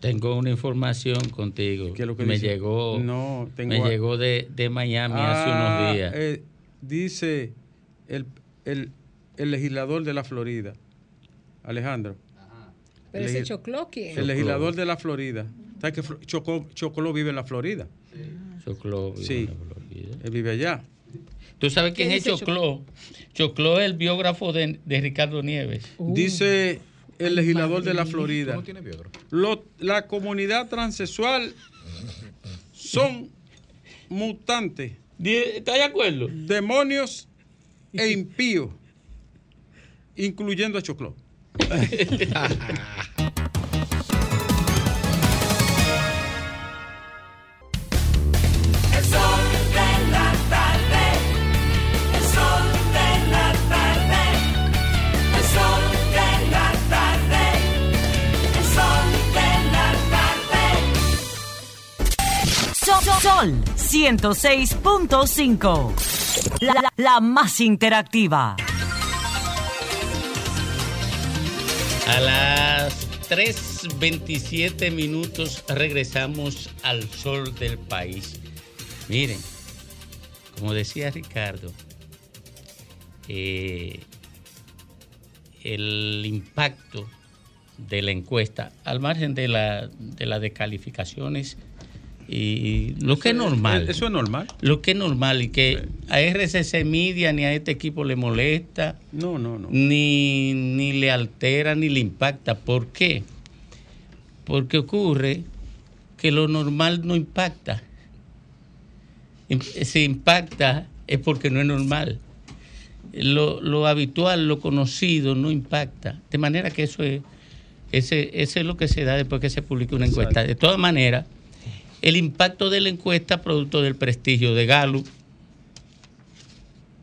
tengo una información contigo. ¿Qué es lo que me dice? llegó, No, tengo me a- llegó de, de Miami hace Ah, unos días. eh, dice el, el, el legislador de la Florida, Alejandro. Pero El ese Choclo, ¿quién? El legislador de la Florida. ¿Sabes que Chocó, Chocolo vive en la Florida? Choclo vive Sí. en la Florida. Él vive allá. ¿Tú sabes quién ¿Qué es Choclo? Choclo es el biógrafo de, de Ricardo Nieves. Dice el legislador de la Florida. ¿Tú no tienes biógrafo? Lo- la comunidad transexual son mutantes. ¿Estás de acuerdo? Demonios e impíos, incluyendo a Choclo. El sol de la tarde, el sol de la tarde, el sol de la tarde, el sol de la tarde. Sol, Sol 106.5. La, la- la más interactiva. A las 3.27 minutos regresamos al sol del país. Miren, como decía Ricardo, eh, el impacto de la encuesta, al margen de la, de las descalificaciones y lo que es normal. Eso es normal. Lo que es normal y que a RCC Media ni a este equipo le molesta. No, no, no. Ni, ni le altera ni le impacta. ¿Por qué? Porque ocurre que lo normal no impacta. Im- Si impacta es porque no es normal. Lo, lo habitual, lo conocido, no impacta. De manera que eso es, ese, ese es lo que se da después que se publica una encuesta. De todas maneras, el impacto de la encuesta producto del prestigio de Gallup,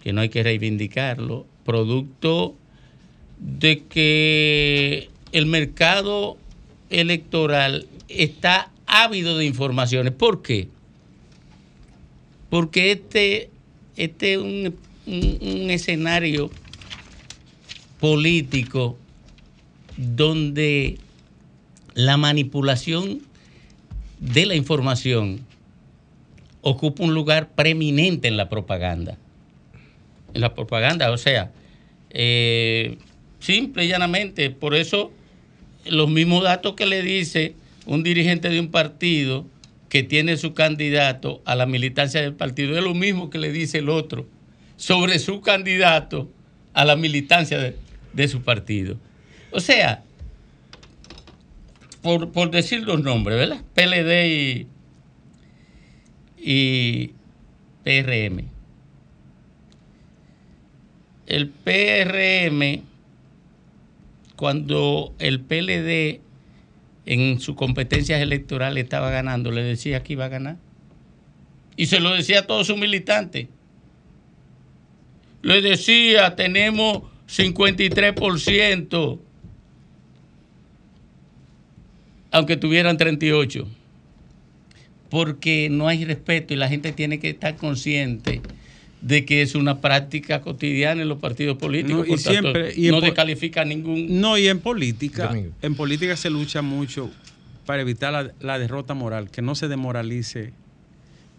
que no hay que reivindicarlo, producto de que el mercado electoral está ávido de informaciones. ¿Por qué? Porque este, este es un, un- un escenario político donde la manipulación de la información ocupa un lugar preeminente en la propaganda. En la propaganda, o sea, eh, simple y llanamente, por eso los mismos datos que le dice un dirigente de un partido que tiene su candidato a la militancia del partido es lo mismo que le dice el otro sobre su candidato a la militancia de, de su partido. O sea, por, por decir los nombres, ¿verdad? PLD y, y PRM. El PRM, cuando el PLD en sus competencias electorales estaba ganando, le decía que iba a ganar. Y se lo decía a todos sus militantes. Le decía, tenemos 53%, aunque tuvieran 38%. Porque no hay respeto y la gente tiene que estar consciente de que es una práctica cotidiana en los partidos políticos. No, y siempre- y no descalifica ningún... No, y en política, en política se lucha mucho para evitar la, la derrota moral, que no se demoralice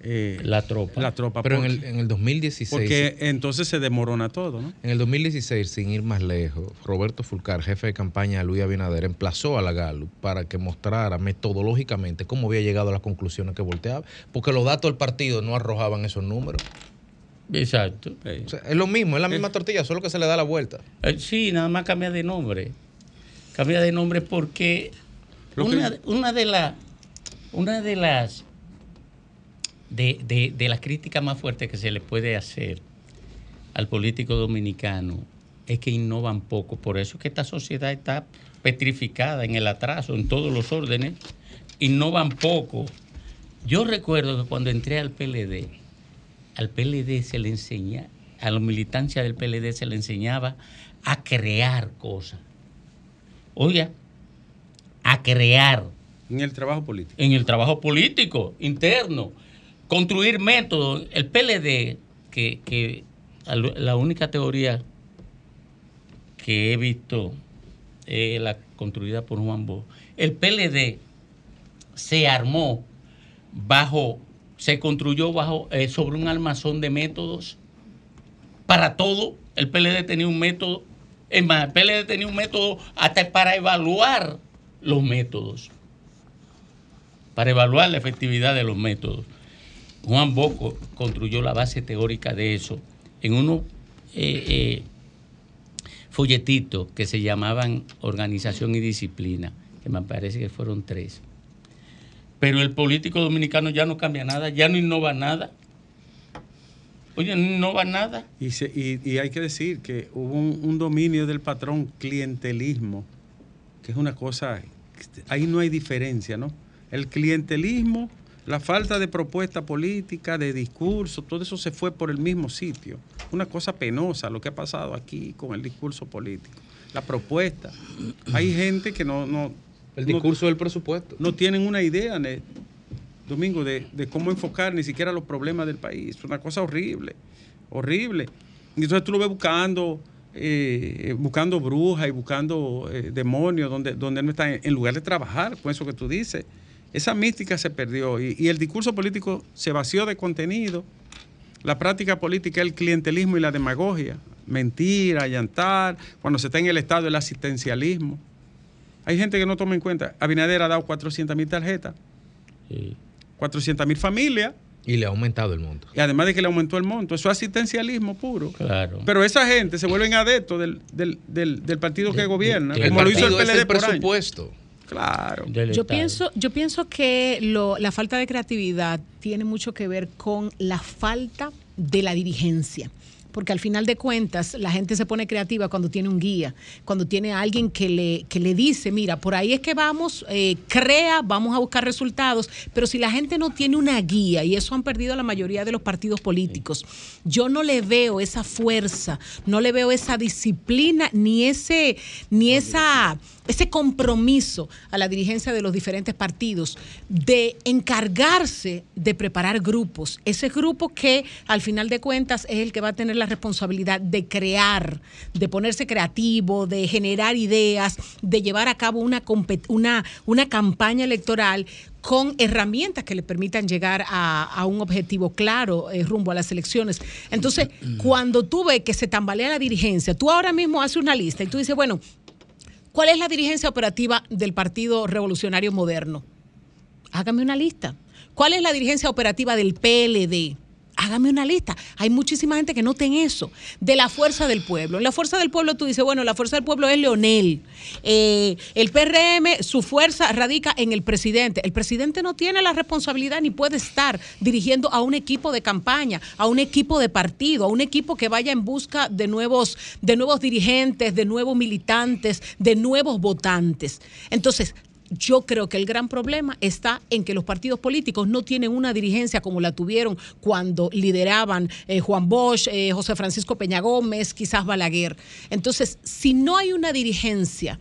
eh, la tropa. La tropa. Pero en el, en el 2016. Porque entonces se demorona todo, ¿no? En el 2016, sin ir más lejos, Roberto Fulcar, jefe de campaña de Luis Abinader, emplazó a la Gallup para que mostrara metodológicamente cómo había llegado a las conclusiones que volteaba, porque los datos del partido no arrojaban esos números. Exacto. O sea, es lo mismo, es la misma tortilla, solo que se le da la vuelta. Eh, Sí, nada más cambia de nombre. Cambia de nombre porque que- una, una de las una de las de, de- de las críticas más fuertes que se le puede hacer al político dominicano es que innovan poco. Por eso es que esta sociedad está petrificada en el atraso, en todos los órdenes. Innovan poco. Yo recuerdo que cuando entré al PLD, al PLD se le enseña, a la militancia del PLD se le enseñaba a crear cosas. Oiga, a crear. En el trabajo político. En el trabajo político, interno. Construir métodos. El PLD, que, que la única teoría que he visto es la construida por Juan Bosch. El PLD se armó bajo, se construyó bajo, eh, sobre un almazón de métodos para todo. El PLD tenía un método, es más, el PLD tenía un método hasta para evaluar los métodos, para evaluar la efectividad de los métodos. Juan Boco construyó la base teórica de eso en unos eh, eh, folletitos que se llamaban Organización y Disciplina, que me parece que fueron tres. Pero el político dominicano ya no cambia nada, ya no innova nada. Oye, no innova nada. Y, se- y- hay que decir que hubo un dominio del patrón clientelismo, que es una cosa, ahí no hay diferencia, ¿no? El clientelismo, la falta de propuesta política, de discurso, todo eso se fue por el mismo sitio. Una cosa penosa lo que ha pasado aquí con el discurso político. La propuesta. Hay gente que no... no El no- discurso del presupuesto. no tienen una idea, ne- Domingo, de, de cómo enfocar ni siquiera los problemas del país. Es una cosa horrible, horrible. Y entonces tú lo ves buscando, eh, buscando brujas y buscando eh, demonios donde, donde no están, en lugar de trabajar con eso que tú dices. Esa mística se perdió y, y el discurso político se vació de contenido. La práctica política es el clientelismo y la demagogia. Mentira, llantar. Cuando se está en el Estado, el asistencialismo. Hay gente que no toma en cuenta. Abinader ha dado 400 mil tarjetas. 400 mil familias. Y le ha aumentado el monto. Y además de que le aumentó el monto. Eso es asistencialismo puro. Claro. Pero esa gente se vuelven adeptos del, del, del, del partido que gobierna. Como lo hizo el partido es PLD el por presupuesto. Claro. Yo pienso, yo pienso que lo- la falta de creatividad tiene mucho que ver con la falta de la dirigencia. Porque al final de cuentas, la gente se pone creativa cuando tiene un guía, cuando tiene alguien que le, que le dice, mira, por ahí es que vamos, eh, crea, vamos a buscar resultados, pero si la gente no tiene una guía, y eso han perdido la mayoría de los partidos políticos, yo no le veo esa fuerza, no le veo esa disciplina, ni ese, ni esa ese compromiso a la dirigencia de los diferentes partidos de encargarse de preparar grupos, ese grupo que al final de cuentas es el que va a tener la responsabilidad de crear, de ponerse creativo, de generar ideas, de llevar a cabo una, una, una campaña electoral con herramientas que le permitan llegar a, a un objetivo claro eh, rumbo a las elecciones. Entonces, cuando tú ves que se tambalea la dirigencia, tú ahora mismo haces una lista y tú dices, bueno, ¿Cuál es la dirigencia operativa del Partido Revolucionario Moderno? Hágame una lista. ¿Cuál es la dirigencia operativa del PLD? Hágame una lista. Hay muchísima gente que no tiene eso. De la fuerza del pueblo. La fuerza del pueblo tú dices, bueno, la fuerza del pueblo es Leonel. Eh, el PRM, su fuerza radica en el presidente. El presidente no tiene la responsabilidad ni puede estar dirigiendo a un equipo de campaña, a un equipo de partido, a un equipo que vaya en busca de nuevos, de nuevos dirigentes, de nuevos militantes, de nuevos votantes. Entonces, yo creo que el gran problema está en que los partidos políticos no tienen una dirigencia como la tuvieron cuando lideraban eh, Juan Bosch, eh, José Francisco Peña Gómez, quizás Balaguer. Entonces, si no hay una dirigencia,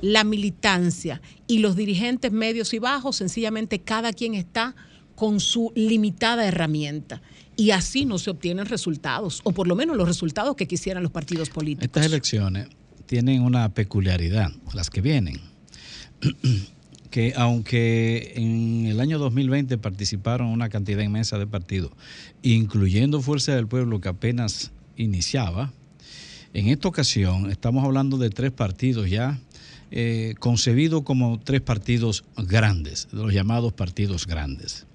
la militancia y los dirigentes medios y bajos, sencillamente cada quien está con su limitada herramienta. Y así no se obtienen resultados, o por lo menos los resultados que quisieran los partidos políticos. Estas elecciones tienen una peculiaridad, las que vienen, (clears throat) que aunque en el año 2020 participaron una cantidad inmensa de partidos, incluyendo Fuerza del Pueblo que apenas iniciaba, en esta ocasión estamos hablando de tres partidos ya eh, concebidos como tres partidos grandes, los llamados partidos grandes.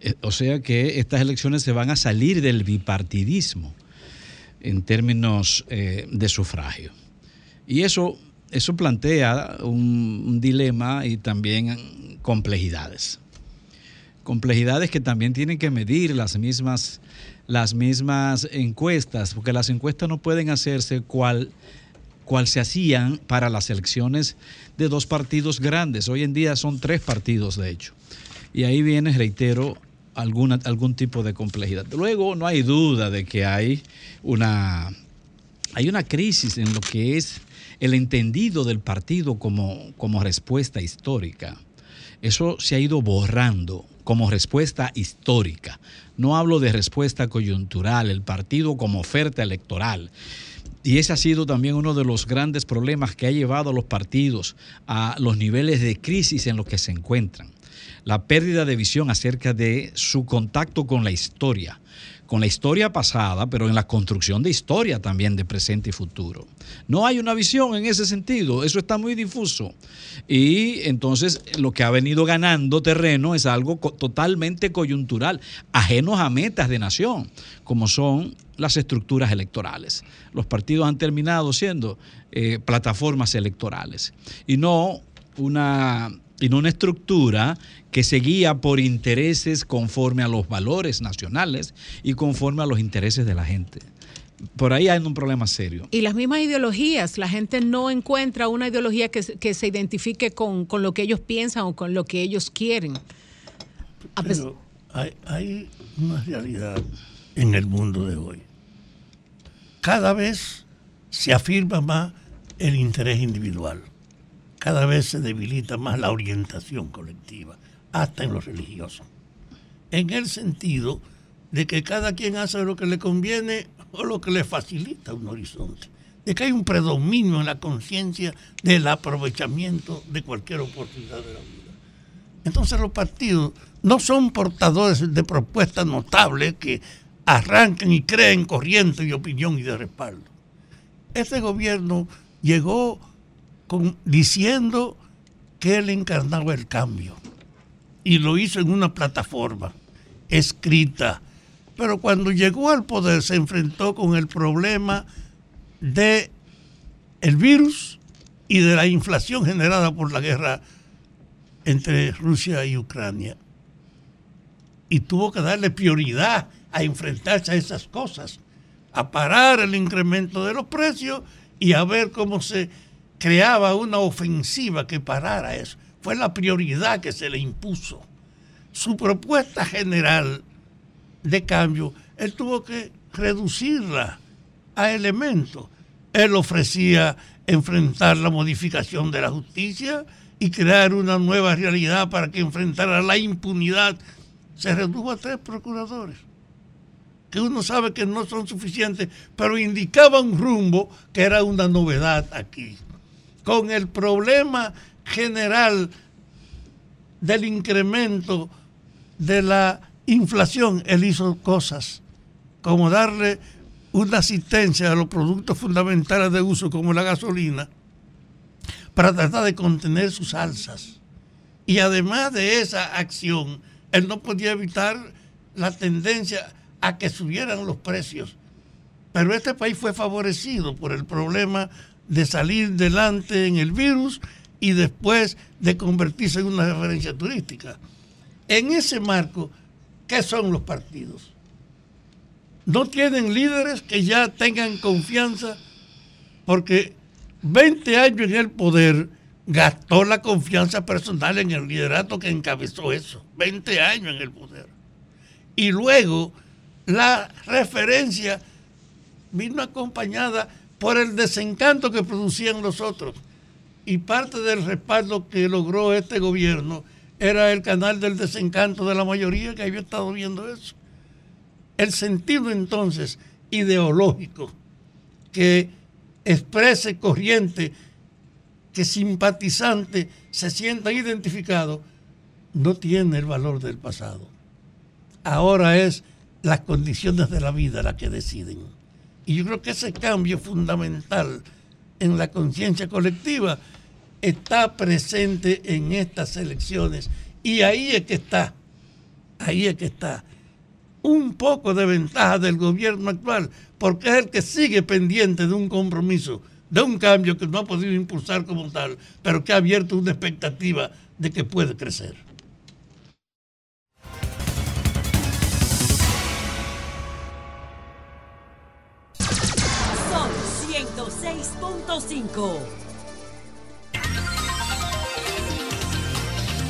Eh, O sea que estas elecciones se van a salir del bipartidismo en términos eh, de sufragio. Y eso, eso plantea un, dilema y también complejidades. Complejidades que también tienen que medir las mismas, las mismas encuestas, porque las encuestas no pueden hacerse cual, cual se hacían para las elecciones de dos partidos grandes. Hoy en día son tres partidos, de hecho. Y ahí viene, reitero, alguna, algún tipo de complejidad. Luego, no hay duda de que hay una, hay una crisis en lo que es el entendido del partido como, como respuesta histórica. Eso se ha ido borrando como respuesta histórica. No hablo de respuesta coyuntural, el partido como oferta electoral. Y ese ha sido también uno de los grandes problemas que ha llevado a los partidos a los niveles de crisis en los que se encuentran. La pérdida de visión acerca de su contacto con la historia, con la historia pasada, pero en la construcción de historia también de presente y futuro. No hay una visión en ese sentido, eso está muy difuso. Y entonces lo que ha venido ganando terreno es algo totalmente coyuntural, ajenos a metas de nación, como son las estructuras electorales. Los partidos han terminado siendo eh, plataformas electorales y no una, y no una estructura que se guía por intereses conforme a los valores nacionales y conforme a los intereses de la gente. Por ahí hay un problema serio. Y las mismas ideologías, la gente no encuentra una ideología que, se- que se identifique con, con lo que ellos piensan o con lo que ellos quieren. A Pero hay, hay una realidad en el mundo de hoy. Cada vez se afirma más el interés individual. Cada vez se debilita más la orientación colectiva, hasta en lo religioso. En el sentido de que cada quien hace lo que le conviene o lo que le facilita un horizonte. De que hay un predominio en la conciencia del aprovechamiento de cualquier oportunidad de la vida. Entonces los partidos no son portadores de propuestas notables que arranquen y creen corriente de opinión y de respaldo. Este gobierno llegó diciendo que él encarnaba el cambio y lo hizo en una plataforma escrita. Pero cuando llegó al poder se enfrentó con el problema de el virus y de la inflación generada por la guerra entre Rusia y Ucrania. Y tuvo que darle prioridad a enfrentarse a esas cosas, a parar el incremento de los precios y a ver cómo se creaba una ofensiva que parara eso. Fue la prioridad que se le impuso. Su propuesta general de cambio, él tuvo que reducirla a elementos. Él ofrecía enfrentar la modificación de la justicia y crear una nueva realidad para que enfrentara la impunidad. Se redujo a tres procuradores, que uno sabe que no son suficientes, pero indicaba un rumbo que era una novedad aquí. Con el problema general del incremento de la inflación, él hizo cosas como darle una asistencia a los productos fundamentales de uso como la gasolina para tratar de contener sus alzas. Y además de esa acción, él no podía evitar la tendencia a que subieran los precios. Pero este país fue favorecido por el problema de salir delante en el virus y después de convertirse en una referencia turística. En ese marco, ¿qué son los partidos? No tienen líderes que ya tengan confianza porque 20 años en el poder gastó la confianza personal en el liderato que encabezó eso. 20 años en el poder. Y luego la referencia vino acompañada por el desencanto que producían los otros. Y parte del respaldo que logró este gobierno era el canal del desencanto de la mayoría que había estado viendo eso. El sentido entonces ideológico que exprese corriente, que simpatizante se sienta identificado, no tiene el valor del pasado. Ahora es las condiciones de la vida las que deciden. Y yo creo que ese cambio fundamental en la conciencia colectiva está presente en estas elecciones. Y ahí es que está Ahí es que está un poco de ventaja del gobierno actual, porque es el que sigue pendiente de un compromiso, de un cambio que no ha podido impulsar como tal, pero que ha abierto una expectativa de que puede crecer. 106.5.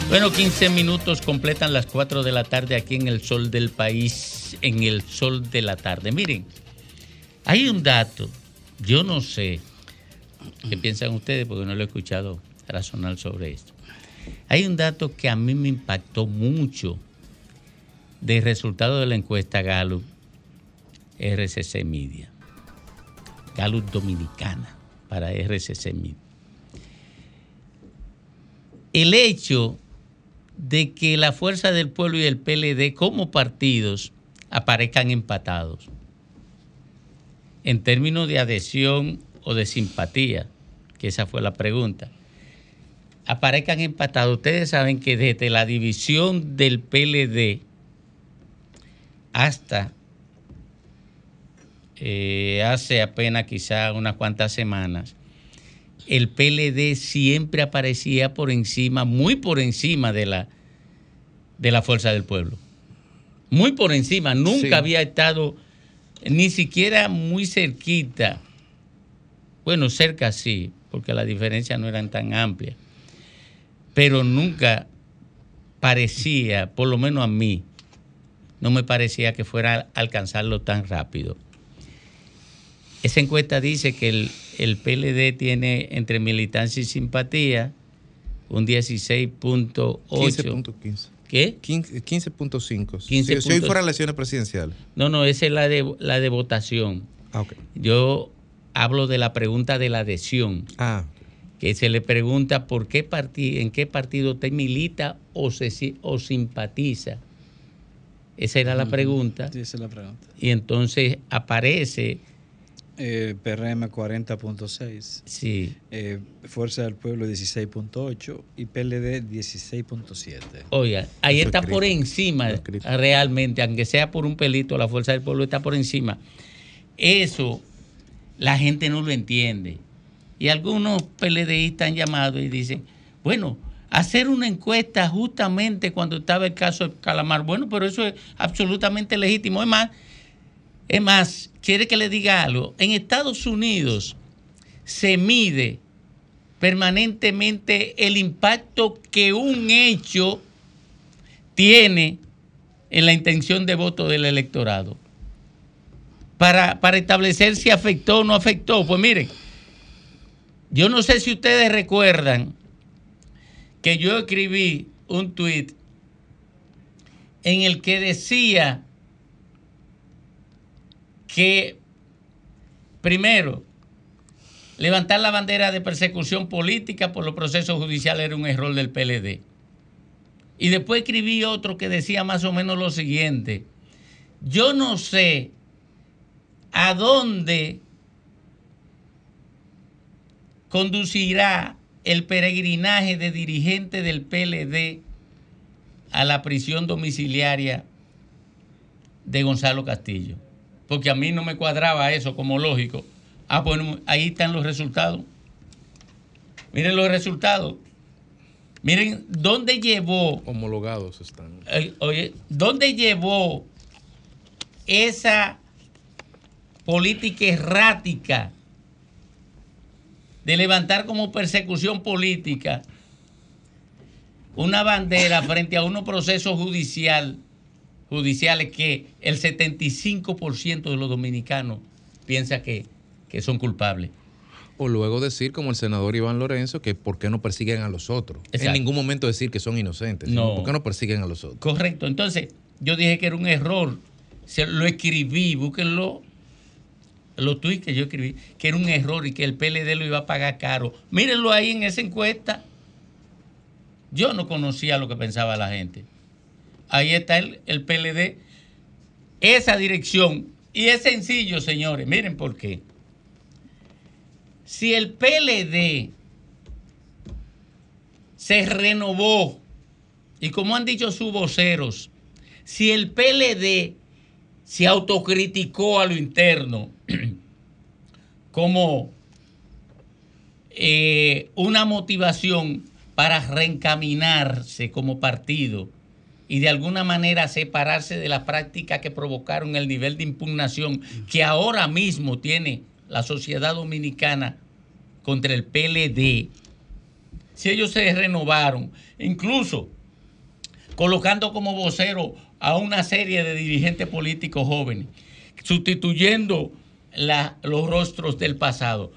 Bueno, 15 minutos completan las 4 de la tarde aquí en el sol del país, en el sol de la tarde. Miren, hay un dato, yo no sé qué piensan ustedes porque no lo he escuchado razonar sobre esto. Hay un dato que a mí me impactó mucho del resultado de la encuesta Gallup RCC Media. Gallup Dominicana para RCC. El hecho de que la Fuerza del Pueblo y el PLD como partidos aparezcan empatados en términos de adhesión o de simpatía, que esa fue la pregunta, aparezcan empatados. Ustedes saben que desde la división del PLD hasta eh, hace apenas quizá unas cuantas semanas, el PLD siempre aparecía por encima, muy por encima de la, de la fuerza del pueblo. Muy por encima, nunca Sí. había estado ni siquiera muy cerquita. Bueno, cerca sí, porque las diferencias no eran tan amplias. Pero nunca parecía, por lo menos a mí, no me parecía que fuera a alcanzarlo tan rápido. Esa encuesta dice que el, el PLD tiene entre militancia y simpatía un 16.8. 15.15. ¿Qué? 15 15.5. Si, 15 si hoy fueran elecciones presidenciales. No, no, esa es la de, la de votación. Ah, ok. Yo hablo de la pregunta de la adhesión. Ah. Que se le pregunta por qué partido, en qué partido usted milita o, se, si- o simpatiza. Esa era la pregunta. Sí, esa es la pregunta. Y entonces aparece Eh, PRM 40.6. Sí. Eh, Fuerza del Pueblo 16.8 y PLD 16.7. Oiga, ahí Eso está es por encima, es realmente, aunque sea por un pelito, la fuerza del pueblo está por encima. Eso la gente no lo entiende. Y algunos PLDistas han llamado y dicen, bueno, hacer una encuesta justamente cuando estaba el caso de Calamar, bueno, pero eso es absolutamente legítimo. Es más, es más, quiere que le diga algo. En Estados Unidos se mide permanentemente el impacto que un hecho tiene en la intención de voto del electorado. Para, para establecer si afectó o no afectó. Pues miren, yo no sé si ustedes recuerdan que yo escribí un tuit en el que decía que, primero, levantar la bandera de persecución política por los procesos judiciales era un error del PLD. Y después escribí otro que decía más o menos lo siguiente. Yo no sé a dónde conducirá el peregrinaje de dirigentes del PLD a la prisión domiciliaria de Gonzalo Castillo. Porque a mí no me cuadraba eso como lógico. Ah, bueno, ahí están los resultados. Miren los resultados. Miren dónde llevó. Homologados están. Eh, Oye, ¿dónde llevó esa política errática de levantar como persecución política una bandera frente a unos procesos judicial, judiciales que el 75% de los dominicanos piensa que, que son culpables? O luego decir, como el senador Iván Lorenzo, que por qué no persiguen a los otros. Exacto. En ningún momento decir que son inocentes. No. ¿Por qué no persiguen a los otros? Correcto. Entonces, yo dije que era un error. Se lo escribí, búsquenlo. Los tweets que yo escribí, que era un error y que el PLD lo iba a pagar caro. Mírenlo ahí en esa encuesta. Yo no conocía lo que pensaba la gente. Ahí está el, PLD. Esa dirección. Y es sencillo, señores. Miren por qué. Si el PLD se renovó y como han dicho sus voceros, Si el PLD se autocriticó a lo interno (clears throat) como eh, una motivación para reencaminarse como partido y de alguna manera separarse de la práctica que provocaron el nivel de impugnación que ahora mismo tiene la sociedad dominicana contra el PLD, si ellos se renovaron, incluso colocando como vocero a una serie de dirigentes políticos jóvenes, sustituyendo la- los rostros del pasado.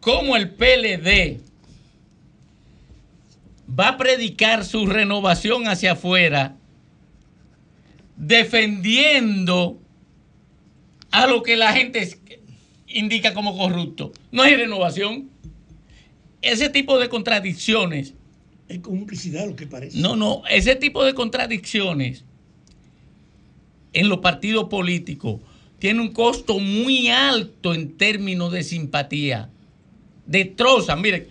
¿Cómo el PLD va a predicar su renovación hacia afuera defendiendo a lo que la gente indica como corrupto? No hay renovación. Ese tipo de contradicciones Es complicidad lo que parece. no, no, ese tipo de contradicciones en los partidos políticos tiene un costo muy alto en términos de simpatía. Destrozan, miren,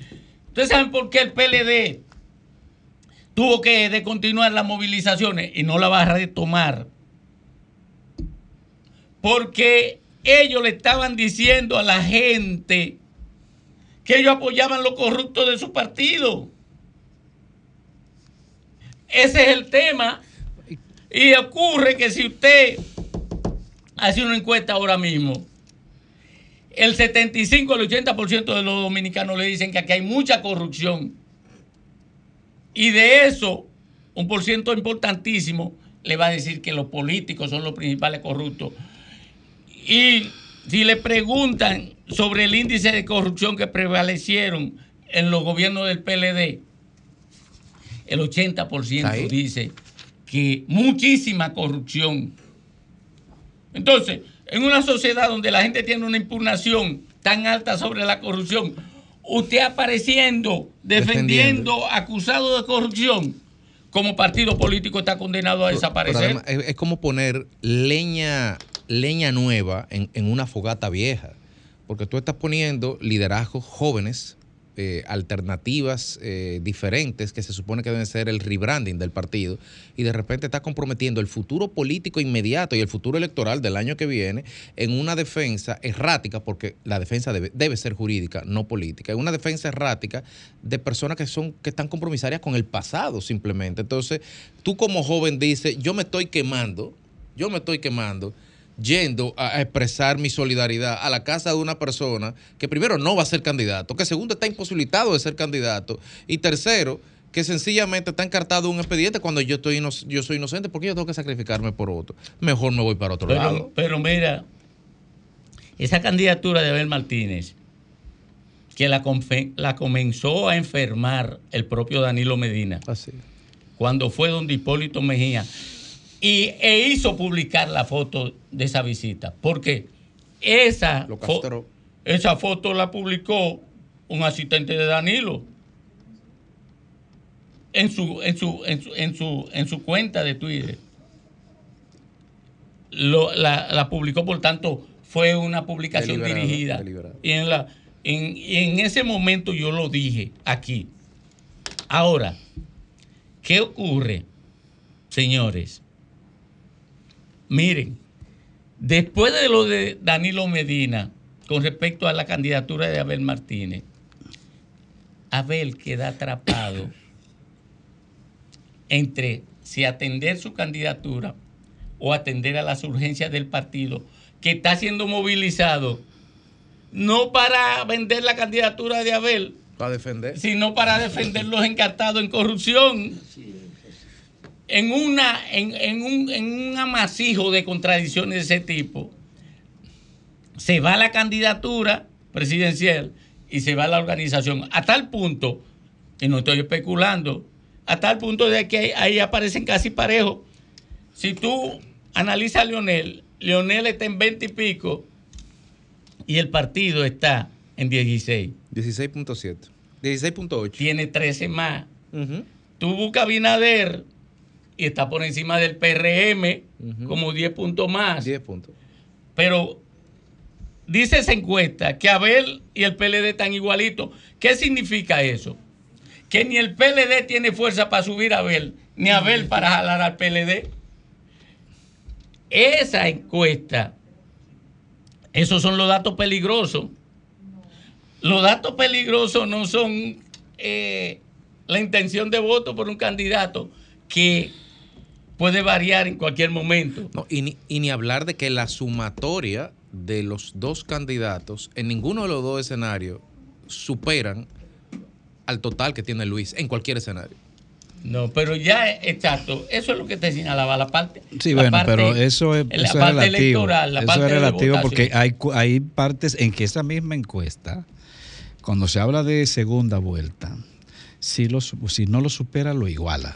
ustedes saben por qué el PLD tuvo que descontinuar las movilizaciones y no la va a retomar. Porque ellos le estaban diciendo a la gente que ellos apoyaban los corruptos de su partido. Ese es el tema. Y ocurre que si usted hace una encuesta ahora mismo, el 75 al 80% de los dominicanos le dicen que aquí hay mucha corrupción. Y de eso, un por ciento importantísimo le va a decir que los políticos son los principales corruptos. Y si le preguntan sobre el índice de corrupción que prevalecieron en los gobiernos del PLD, el 80% dice que muchísima corrupción. Entonces, en una sociedad donde la gente tiene una impugnación tan alta sobre la corrupción, usted apareciendo, defendiendo, Defendiendo. acusado de corrupción, como partido político está condenado a Pero desaparecer. además, es como poner leña, leña nueva en, en una fogata vieja. Porque tú estás poniendo liderazgos jóvenes, eh, alternativas eh, diferentes, que se supone que deben ser el rebranding del partido, y de repente estás comprometiendo el futuro político inmediato y el futuro electoral del año que viene en una defensa errática, porque la defensa debe, debe ser jurídica, no política, en una defensa errática de personas que son que están compromisarias con el pasado simplemente. Entonces, tú como joven dices, yo me estoy quemando, yo me estoy quemando yendo a expresar mi solidaridad a la casa de una persona que primero no va a ser candidato, que segundo está imposibilitado de ser candidato y tercero que sencillamente está encartado un expediente cuando yo estoy yo soy inocente porque yo tengo que sacrificarme por otro. Mejor me voy para otro Pero, lado. pero mira, esa candidatura de Abel Martínez, que la, la comenzó a enfermar el propio Danilo Medina, cuando fue donde Hipólito Mejía, y, e hizo publicar la foto de esa visita, porque esa, fo- esa foto la publicó un asistente de Danilo en su, en su, en su, en su, en su cuenta de Twitter. Lo- la, la publicó, por tanto, fue una publicación dirigida. Y en, la, en, y en ese momento yo lo dije aquí. Ahora, ¿qué ocurre, señores? Miren, después de lo de Danilo Medina, con respecto a la candidatura de Abel Martínez, Abel queda atrapado (coughs) entre si atender su candidatura o atender a las urgencias del partido que está siendo movilizado no para vender la candidatura de Abel, Para defender. sino para defender los encartados en corrupción. En, una, en, en un, en un amasijo de contradicciones de ese tipo, se va la candidatura presidencial y se va la organización. A tal punto, y no estoy especulando, a tal punto de que ahí, aparecen casi parejos. Si tú analizas a Leonel, Leonel está en 20 y pico y el partido está en 16. 16.7. 16.8. Tiene 13 más. Tú buscas Binader y está por encima del PRM como 10 puntos más. 10 puntos. Pero dice esa encuesta que Abel y el PLD están igualitos. ¿Qué significa eso? Que ni el PLD tiene fuerza para subir a Abel, ni Abel para jalar al PLD. esa encuesta, esos son los datos peligrosos. Los datos peligrosos no son eh, la intención de voto por un candidato que puede variar en cualquier momento. No, y, ni, y ni hablar de que la sumatoria de los dos candidatos en ninguno de los dos escenarios superan al total que tiene Luis en cualquier escenario. No, pero ya, exacto, eso es lo que te señalaba la parte. Sí, la bueno, parte- pero eso es, la eso es parte relativo. electoral, la eso parte es relativo porque hay, hay partes en que esa misma encuesta, cuando se habla de segunda vuelta, si, lo si no lo supera, lo iguala.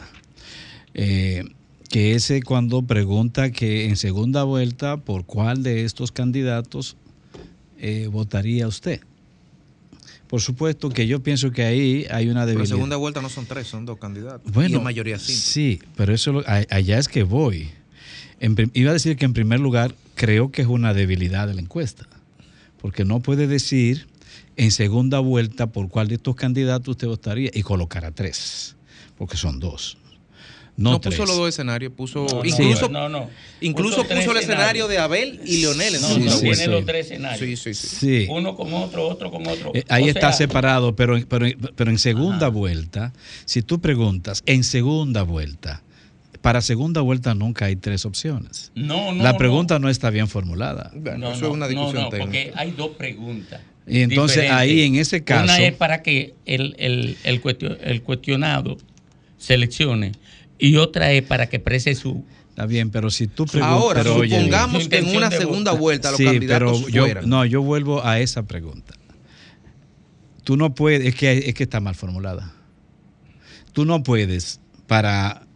Eh, que ese cuando pregunta que en segunda vuelta, ¿por cuál de estos candidatos eh, votaría usted? Por supuesto que yo pienso que ahí hay una Pero en debilidad. segunda vuelta no son tres, son dos candidatos. Bueno, y en mayoría simple. sí, pero eso lo- a- allá es que voy. En iba a decir que en primer lugar creo que es una debilidad de la encuesta, porque no puede decir en segunda vuelta por cuál de estos candidatos usted votaría y colocar a tres, porque son dos. No, puso los dos escenarios, puso No, incluso, no, no. incluso Puso el escenario de Abel y Leonel No, no, vuelta. tiene los tres escenarios. Sí, sí, sí. Sí. Uno con otro, otro con otro. Eh, ahí O está sea, separado, pero, pero, pero en segunda vuelta, si tú preguntas, en segunda vuelta, para segunda vuelta nunca hay tres opciones. No, no, La pregunta no está bien formulada. No, eso no, es una discusión no, no, técnica. porque hay dos preguntas. Y entonces diferentes. ahí en ese caso... Una es para que el, el, el cuestionado seleccione y otra es para que exprese su... Está bien, pero si tú preguntas... Ahora, pero, supongamos Su que en una segunda vuelta los sí, candidatos pero yo, fueran. no, yo vuelvo a esa pregunta. Tú no puedes, es que, es que está mal formulada. Tú no puedes, para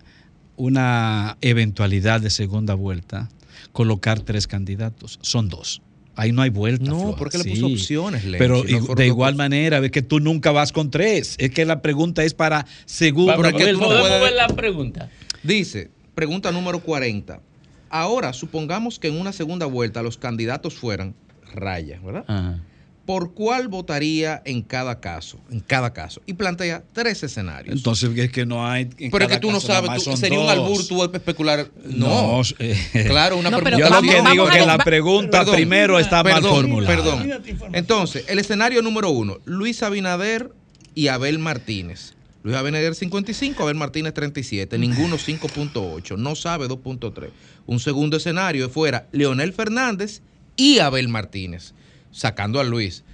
una eventualidad de segunda vuelta, colocar tres candidatos. Son dos. Ahí no hay vuelta. No, Flor. porque le puso opciones, Lenchi, Pero no de igual manera, es que tú nunca vas con tres. Es que la pregunta es para segunda Pero es que tú vuelta. no puedes- ver la pregunta? Dice, pregunta número 40. Ahora, supongamos que en una segunda vuelta los candidatos fueran rayas, ¿verdad? Ajá. ¿Por cuál votaría en cada caso? En cada caso. Y plantea tres escenarios. Entonces es que no hay. en Pero es cada que tú no sabes, tú- sería un albur tú especular. No. No, eh, (laughs) claro, una No, pregunta. Yo lo que vamos digo a que la pregunta primero está mal perdón, formulada. Perdón. Entonces, el escenario número uno: Luis Abinader y Abel Martínez. Luis Abinader 55, Abel Martínez 37, ninguno 5.8, no sabe 2.3. Un segundo escenario fuera Leonel Fernández y Abel Martínez, sacando a Luis.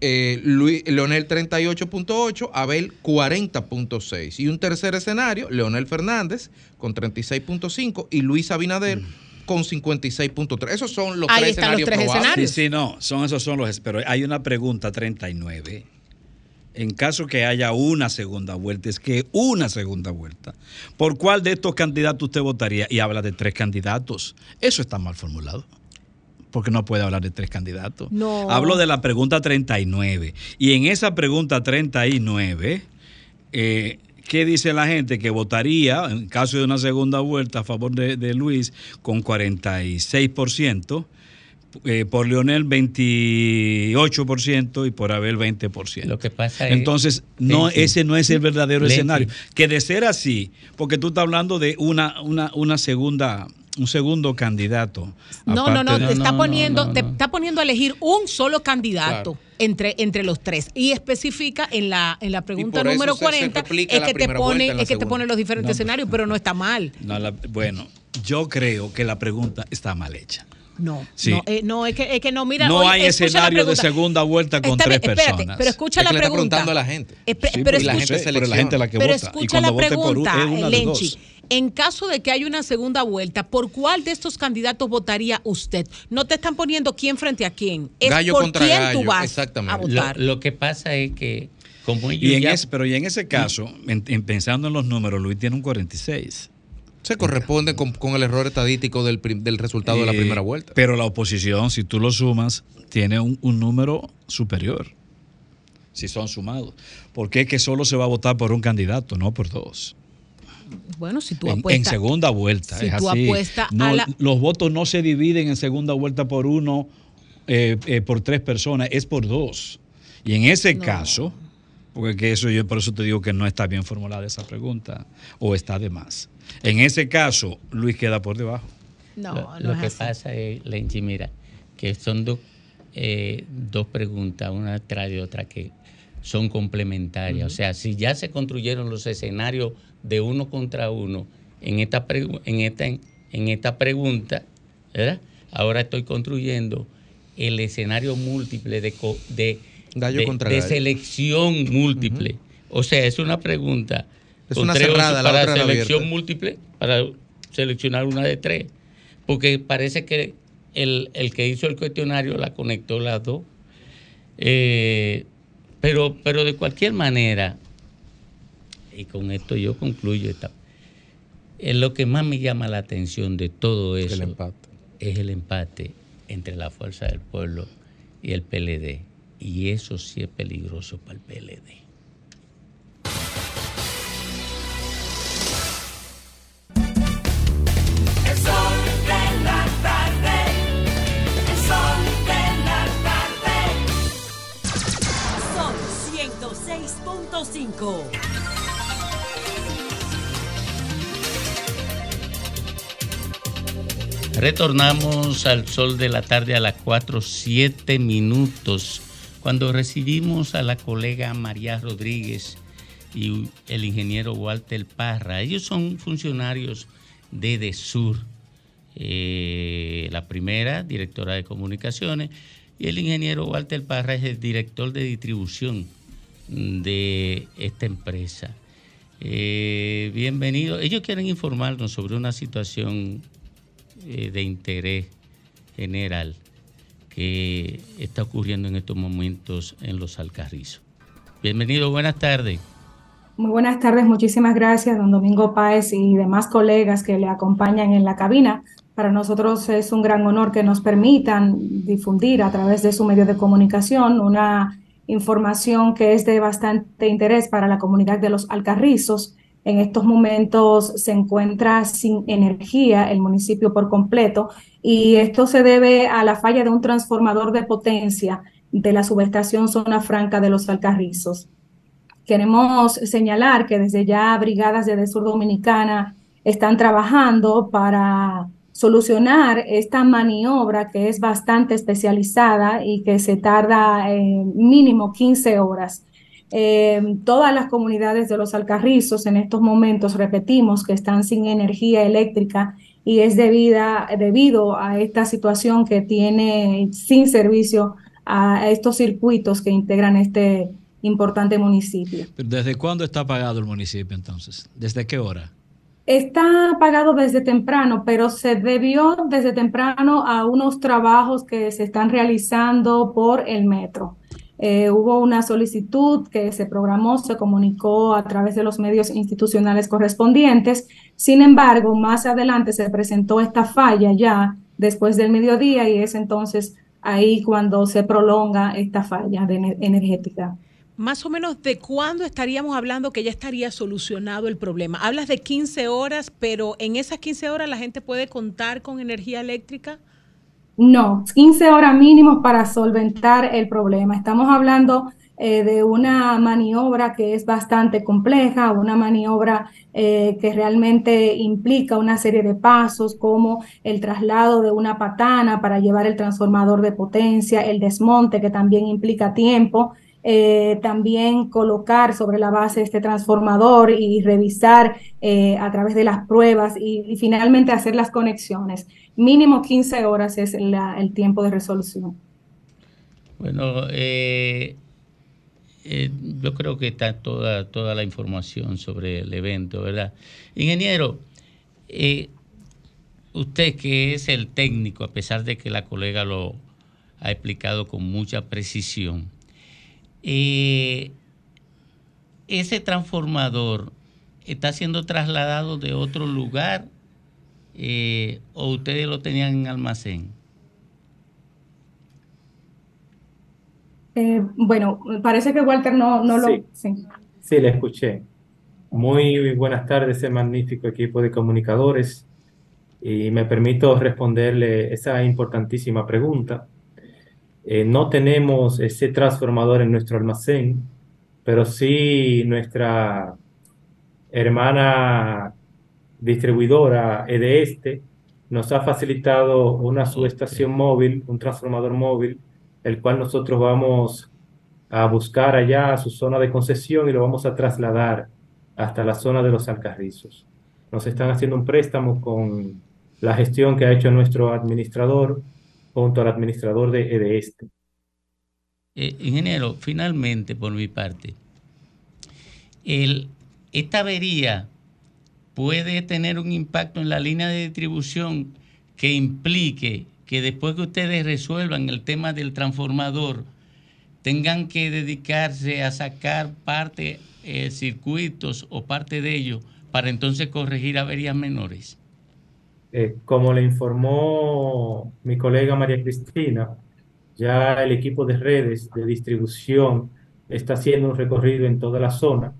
Eh, Luis- Leonel 38.8, Abel 40.6. Y un tercer escenario, Leonel Fernández con 36.5 y Luis Abinader con 56.3. Esos son los tres escenarios probables. Sí, sí, no, son esos son los. Pero hay una pregunta 39. En caso que haya una segunda vuelta, es que una segunda vuelta, ¿por cuál de estos candidatos usted votaría? Y habla de tres candidatos. Eso está mal formulado. Porque no puede hablar de tres candidatos. No. Hablo de la pregunta 39. Y en esa pregunta 39, eh, ¿qué dice la gente? Que votaría, en caso de una segunda vuelta, a favor de, de Luis con 46%, eh, por Leonel 28% y por Abel 20%. Lo que pasa es- Entonces, no, ese no es el verdadero escenario. Que de ser así, porque tú estás hablando de una, una, una segunda, un segundo candidato. No, no, no, de- te está poniendo, te está poniendo a elegir un solo candidato Claro. entre, entre los tres. Y especifica en la, en la pregunta número se- se 40 replica es que te pone, es que te pone los diferentes No. escenarios, pero no está mal. No, la- bueno, yo creo que la pregunta está mal hecha. No, Sí. no, eh, no, es que, es que no, mira. no oye, hay escucha escenario de pregunta. segunda vuelta con Está tres espérate, personas. pero escucha la que le está pregunta. preguntando a la gente. Espe- Sí, pero porque la escucha, gente pero la gente es la que pero vota. Y escucha cuando la vote por un- pregunta, es una de Lenchi. dos. En caso de que haya una segunda vuelta, ¿por cuál de estos candidatos votaría usted? No te están poniendo quién frente a quién. Es Gallo por contra quién gallo, tú vas exactamente. a votar. Lo, lo que pasa es que, como ellos Y en ya- ese, pero y en ese caso, en- en- pensando en los números, Luis tiene un 46. Se corresponde con, con el error estadístico del, prim- del resultado de la Eh, primera vuelta. Pero la oposición, si tú lo sumas, tiene un, un número superior. Si son sumados. Porque es que solo se va a votar por un candidato, no por dos. Bueno, si tú En, en apuestas. segunda vuelta. si es tú así. apuestas a No, la- Los votos no se dividen en segunda vuelta por uno, eh, eh, por tres personas, es por dos. Y en ese caso, porque que eso yo por eso te digo que no está bien formulada esa pregunta, o está de más. En ese caso, Luis queda por debajo. No, lo, no lo es que así. pasa es, Lenchi, mira, que son dos, eh, dos preguntas, una detrás de otra, que son complementarias. O sea, si ya se construyeron los escenarios de uno contra uno en esta, en esta, en esta pregunta, ¿verdad? Ahora estoy construyendo el escenario múltiple de, de, de- selección múltiple. O sea, es una pregunta Es con una tres cerrada, opciones la para otra selección múltiple, para seleccionar una de tres. Porque parece que el, el que hizo el cuestionario la conectó las dos. Eh, pero, pero de cualquier manera, y con esto yo concluyo esta. eh, lo que más me llama la atención de todo eso es el empate entre la Fuerza del Pueblo y el PLD. Y eso sí es peligroso para el PLD. El Retornamos al sol de la tarde a las 4, 7 minutos, cuando recibimos a la colega María Rodríguez y el ingeniero Walter Parra. Ellos son funcionarios de DESUR. Eh, la primera, directora de comunicaciones, y el ingeniero Walter Parra es el director de distribución de esta empresa. Eh, bienvenido. Ellos quieren informarnos sobre una situación eh, de interés general que está ocurriendo en estos momentos en los Alcarrizos. Bienvenido, buenas tardes. Muy buenas tardes, muchísimas gracias, don Domingo Páez y demás colegas que le acompañan en la cabina. Para nosotros es un gran honor que nos permitan difundir a través de su medio de comunicación una información que es de bastante interés para la comunidad de los Alcarrizos. En estos momentos se encuentra sin energía el municipio por completo y esto se debe a la falla de un transformador de potencia de la subestación Zona Franca de los Alcarrizos. Queremos señalar que desde ya brigadas de Sur Dominicana están trabajando para solucionar esta maniobra que es bastante especializada y que se tarda eh, mínimo 15 horas. Eh, todas las comunidades de los Alcarrizos en estos momentos, repetimos, que están sin energía eléctrica y es debida, debido a esta situación que tiene sin servicio a estos circuitos que integran este importante municipio. ¿Desde cuándo está apagado el municipio entonces? ¿Desde qué hora? Está pagado desde temprano, pero se debió desde temprano a unos trabajos que se están realizando por el metro. Eh, hubo una solicitud que se programó, se comunicó a través de los medios institucionales correspondientes. Sin embargo, más adelante se presentó esta falla ya después del mediodía y es entonces ahí cuando se prolonga esta falla de ener- energética. Más o menos de cuándo estaríamos hablando que ya estaría solucionado el problema. Hablas de 15 horas, pero en esas 15 horas la gente puede contar con energía eléctrica. No, 15 horas mínimos para solventar el problema. Estamos hablando eh, de una maniobra que es bastante compleja, una maniobra eh, que realmente implica una serie de pasos como el traslado de una patana para llevar el transformador de potencia, el desmonte que también implica tiempo. Eh, también colocar sobre la base este transformador y revisar eh, a través de las pruebas y, finalmente hacer las conexiones. Mínimo 15 horas es el tiempo de resolución. Bueno, eh, eh, yo creo que está toda, toda la información sobre el evento, ¿verdad? Ingeniero, eh, usted que es el técnico, a pesar de que la colega lo ha explicado con mucha precisión, eh, ese transformador está siendo trasladado de otro lugar eh, o ustedes lo tenían en almacén. Eh, bueno, parece que Walter no, no lo... Sí. Sí, le escuché. Muy buenas tardes, ese magnífico equipo de comunicadores. Y me permito responderle esa importantísima pregunta. Eh, no tenemos ese transformador en nuestro almacén, pero sí nuestra hermana distribuidora EDESTE nos ha facilitado una subestación móvil, un transformador móvil, el cual nosotros vamos a buscar allá a su zona de concesión y lo vamos a trasladar hasta la zona de los Alcarrizos. Nos están haciendo un préstamo con la gestión que ha hecho nuestro administrador junto al administrador de, de este. Eh, ingeniero, finalmente, por mi parte, esta avería puede tener un impacto en la línea de distribución que implique que después que ustedes resuelvan el tema del transformador, tengan que dedicarse a sacar parte, eh, circuitos o parte de ello para entonces corregir averías menores. Eh, como le informó mi colega María Cristina, ya el equipo de redes de distribución está haciendo un recorrido en toda la zona,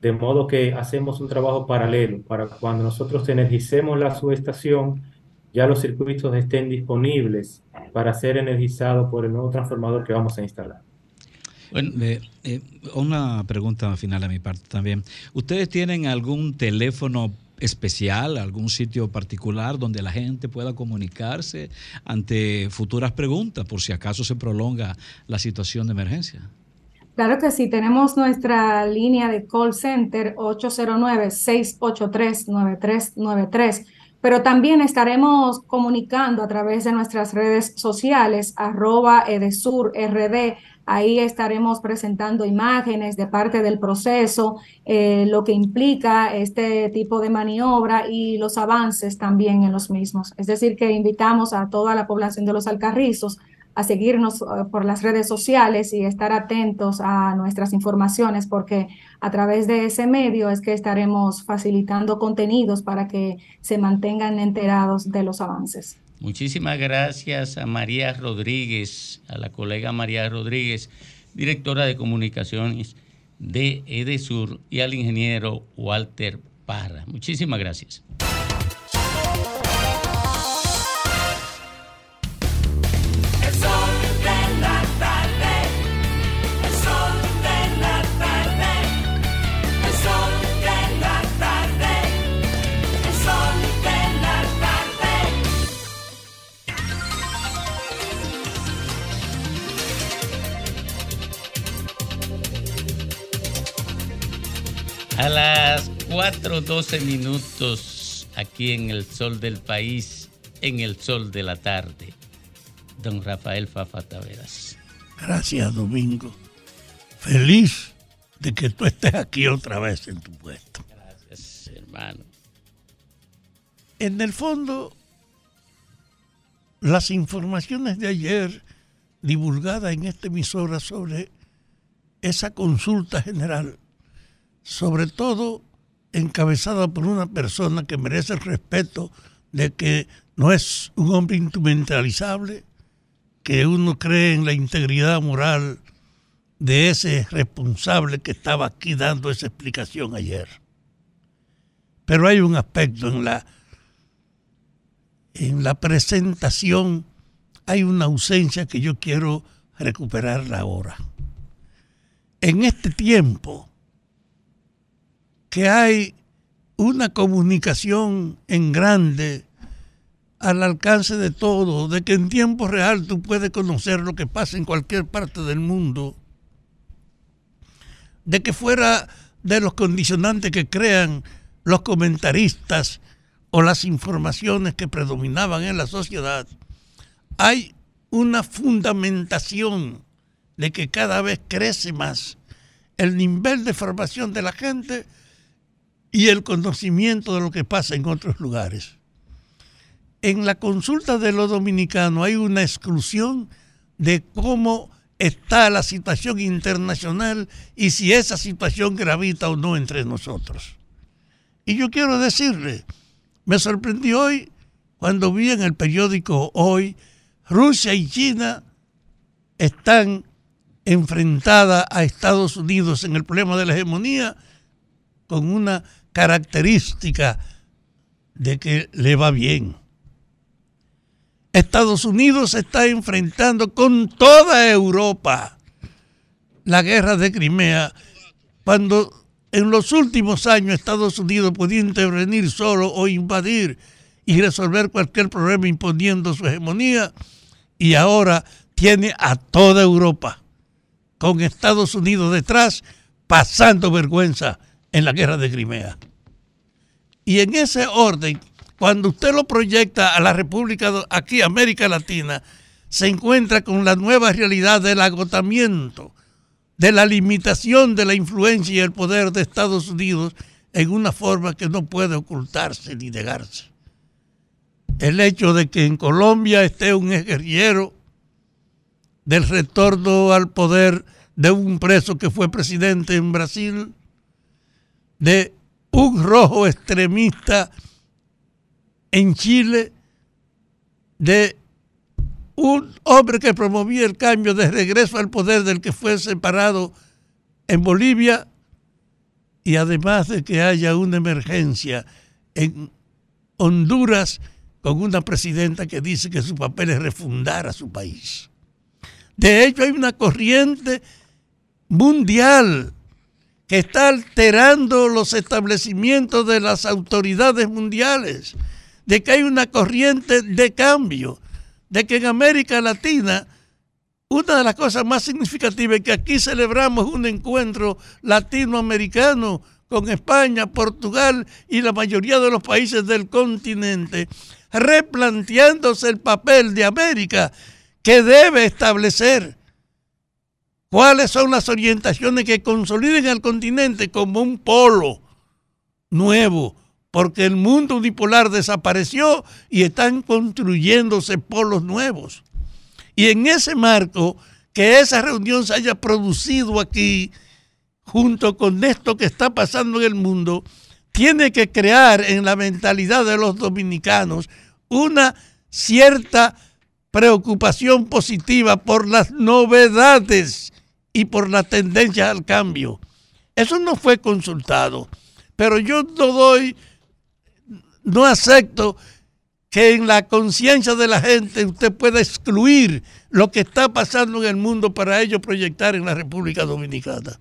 de modo que hacemos un trabajo paralelo para cuando nosotros energicemos la subestación, ya los circuitos estén disponibles para ser energizados por el nuevo transformador que vamos a instalar. Bueno, eh, eh, una pregunta final a mi parte también. ¿Ustedes tienen algún teléfono especial, algún sitio particular donde la gente pueda comunicarse ante futuras preguntas por si acaso se prolonga la situación de emergencia? Claro que sí, tenemos nuestra línea de call center 809-683-9393, pero también estaremos comunicando a través de nuestras redes sociales, arroba edesurrd, Ahí estaremos presentando imágenes de parte del proceso, eh, lo que implica este tipo de maniobra y los avances también en los mismos. Es decir, que invitamos a toda la población de los Alcarrizos a seguirnos eh, por las redes sociales y estar atentos a nuestras informaciones porque a través de ese medio es que estaremos facilitando contenidos para que se mantengan enterados de los avances. Muchísimas gracias a María Rodríguez, a la colega María Rodríguez, directora de comunicaciones de Edesur, y al ingeniero Walter Parra. Muchísimas gracias. A las 4.12 minutos aquí en el sol del país, en el sol de la tarde. Don Rafael Fafa Taveras. Gracias, Domingo. Feliz de que tú estés aquí otra vez en tu puesto. Gracias, hermano. En el fondo, las informaciones de ayer divulgadas en esta emisora sobre esa consulta general, sobre todo encabezada por una persona que merece el respeto de que no es un hombre instrumentalizable, que uno cree en la integridad moral de ese responsable que estaba aquí dando esa explicación ayer. Pero hay un aspecto en la en la presentación hay una ausencia que yo quiero recuperarla ahora. En este tiempo que hay una comunicación en grande al alcance de todo, de que en tiempo real tú puedes conocer lo que pasa en cualquier parte del mundo, de que fuera de los condicionantes que crean los comentaristas o las informaciones que predominaban en la sociedad, hay una fundamentación de que cada vez crece más el nivel de formación de la gente y el conocimiento de lo que pasa en otros lugares. En la consulta de los dominicanos hay una exclusión de cómo está la situación internacional y si esa situación gravita o no entre nosotros. Y yo quiero decirle, me sorprendí hoy cuando vi en el periódico hoy, Rusia y China están enfrentadas a Estados Unidos en el problema de la hegemonía con una característica de que le va bien. Estados Unidos está enfrentando con toda Europa la guerra de Crimea, cuando en los últimos años Estados Unidos podía intervenir solo o invadir y resolver cualquier problema imponiendo su hegemonía y ahora tiene a toda Europa con Estados Unidos detrás pasando vergüenza en la guerra de Crimea. Y en ese orden, cuando usted lo proyecta a la República, aquí América Latina, se encuentra con la nueva realidad del agotamiento, de la limitación de la influencia y el poder de Estados Unidos en una forma que no puede ocultarse ni negarse. El hecho de que en Colombia esté un guerrillero del retorno al poder de un preso que fue presidente en Brasil, de un rojo extremista en Chile, de un hombre que promovía el cambio de regreso al poder del que fue separado en Bolivia, y además de que haya una emergencia en Honduras con una presidenta que dice que su papel es refundar a su país. De hecho, hay una corriente mundial que está alterando los establecimientos de las autoridades mundiales, de que hay una corriente de cambio, de que en América Latina una de las cosas más significativas es que aquí celebramos un encuentro latinoamericano con España, Portugal y la mayoría de los países del continente, replanteándose el papel de América que debe establecer cuáles son las orientaciones que consoliden al continente como un polo nuevo, porque el mundo unipolar desapareció y están construyéndose polos nuevos. Y en ese marco, que esa reunión se haya producido aquí, junto con esto que está pasando en el mundo, tiene que crear en la mentalidad de los dominicanos una cierta preocupación positiva por las novedades y por la tendencia al cambio. Eso no fue consultado, pero yo no doy, no acepto que en la conciencia de la gente usted pueda excluir lo que está pasando en el mundo para ello proyectar en la República Dominicana.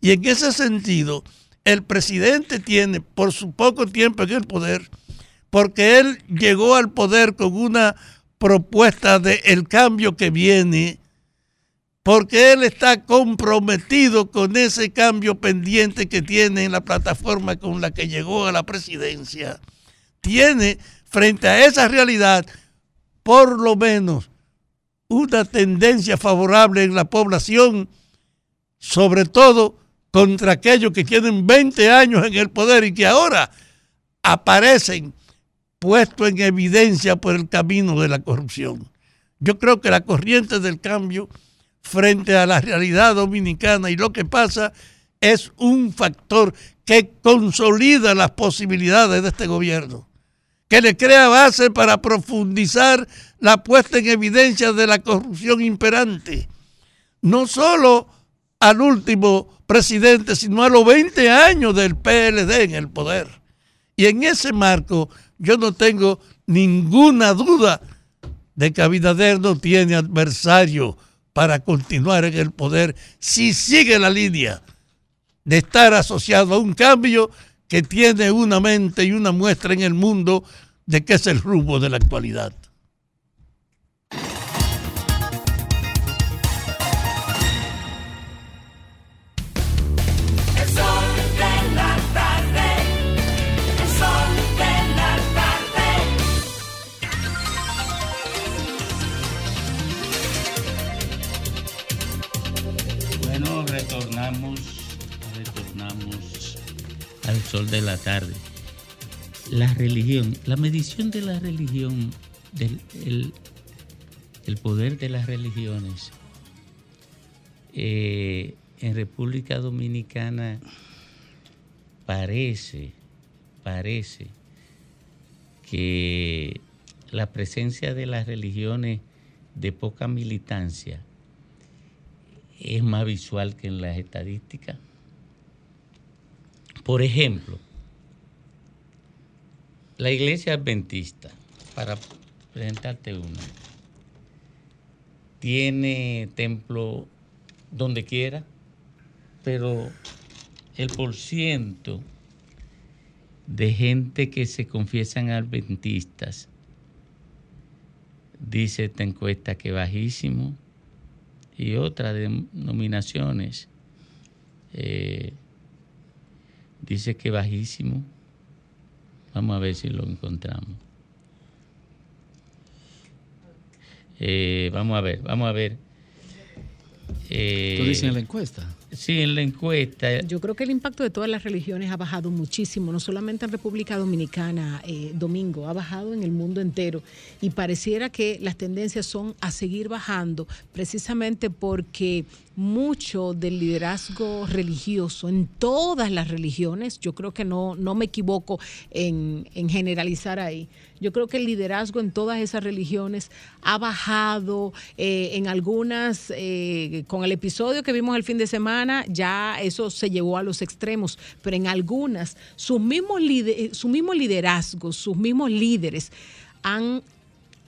Y en ese sentido, el presidente tiene, por su poco tiempo en el poder, porque él llegó al poder con una propuesta de el cambio que viene, porque él está comprometido con ese cambio pendiente que tiene en la plataforma con la que llegó a la presidencia. Tiene frente a esa realidad, por lo menos, una tendencia favorable en la población, sobre todo contra aquellos que tienen 20 años en el poder y que ahora aparecen puestos en evidencia por el camino de la corrupción. Yo creo que la corriente del cambio frente a la realidad dominicana y lo que pasa es un factor que consolida las posibilidades de este gobierno, que le crea base para profundizar la puesta en evidencia de la corrupción imperante, no solo al último presidente, sino a los 20 años del PLD en el poder. Y en ese marco yo no tengo ninguna duda de que Abinader no tiene adversario para continuar en el poder si sigue la línea de estar asociado a un cambio que tiene una mente y una muestra en el mundo de que es el rumbo de la actualidad. Retornamos, al sol de la tarde. La religión, la medición de la religión, del el, el poder de las religiones eh, en República Dominicana parece, parece que la presencia de las religiones de poca militancia es más visual que en las estadísticas. Por ejemplo, la iglesia adventista, para presentarte una, tiene templo donde quiera, pero el porciento de gente que se confiesan adventistas. Dice esta encuesta que bajísimo. Y otra de nominaciones. eh, dice que bajísimo. Vamos a ver si lo encontramos. Eh, vamos a ver, vamos a ver. Eh, ¿Tú dices en la encuesta? Sí, en la encuesta. Yo creo que el impacto de todas las religiones ha bajado muchísimo, no solamente en República Dominicana, eh, Domingo, ha bajado en el mundo entero y pareciera que las tendencias son a seguir bajando precisamente porque mucho del liderazgo religioso en todas las religiones, yo creo que no, no me equivoco en, en generalizar ahí, yo creo que el liderazgo en todas esas religiones ha bajado, eh, en algunas, eh, con el episodio que vimos el fin de semana, ya eso se llevó a los extremos, pero en algunas, sus mismos lider- su mismo liderazgo, sus mismos líderes han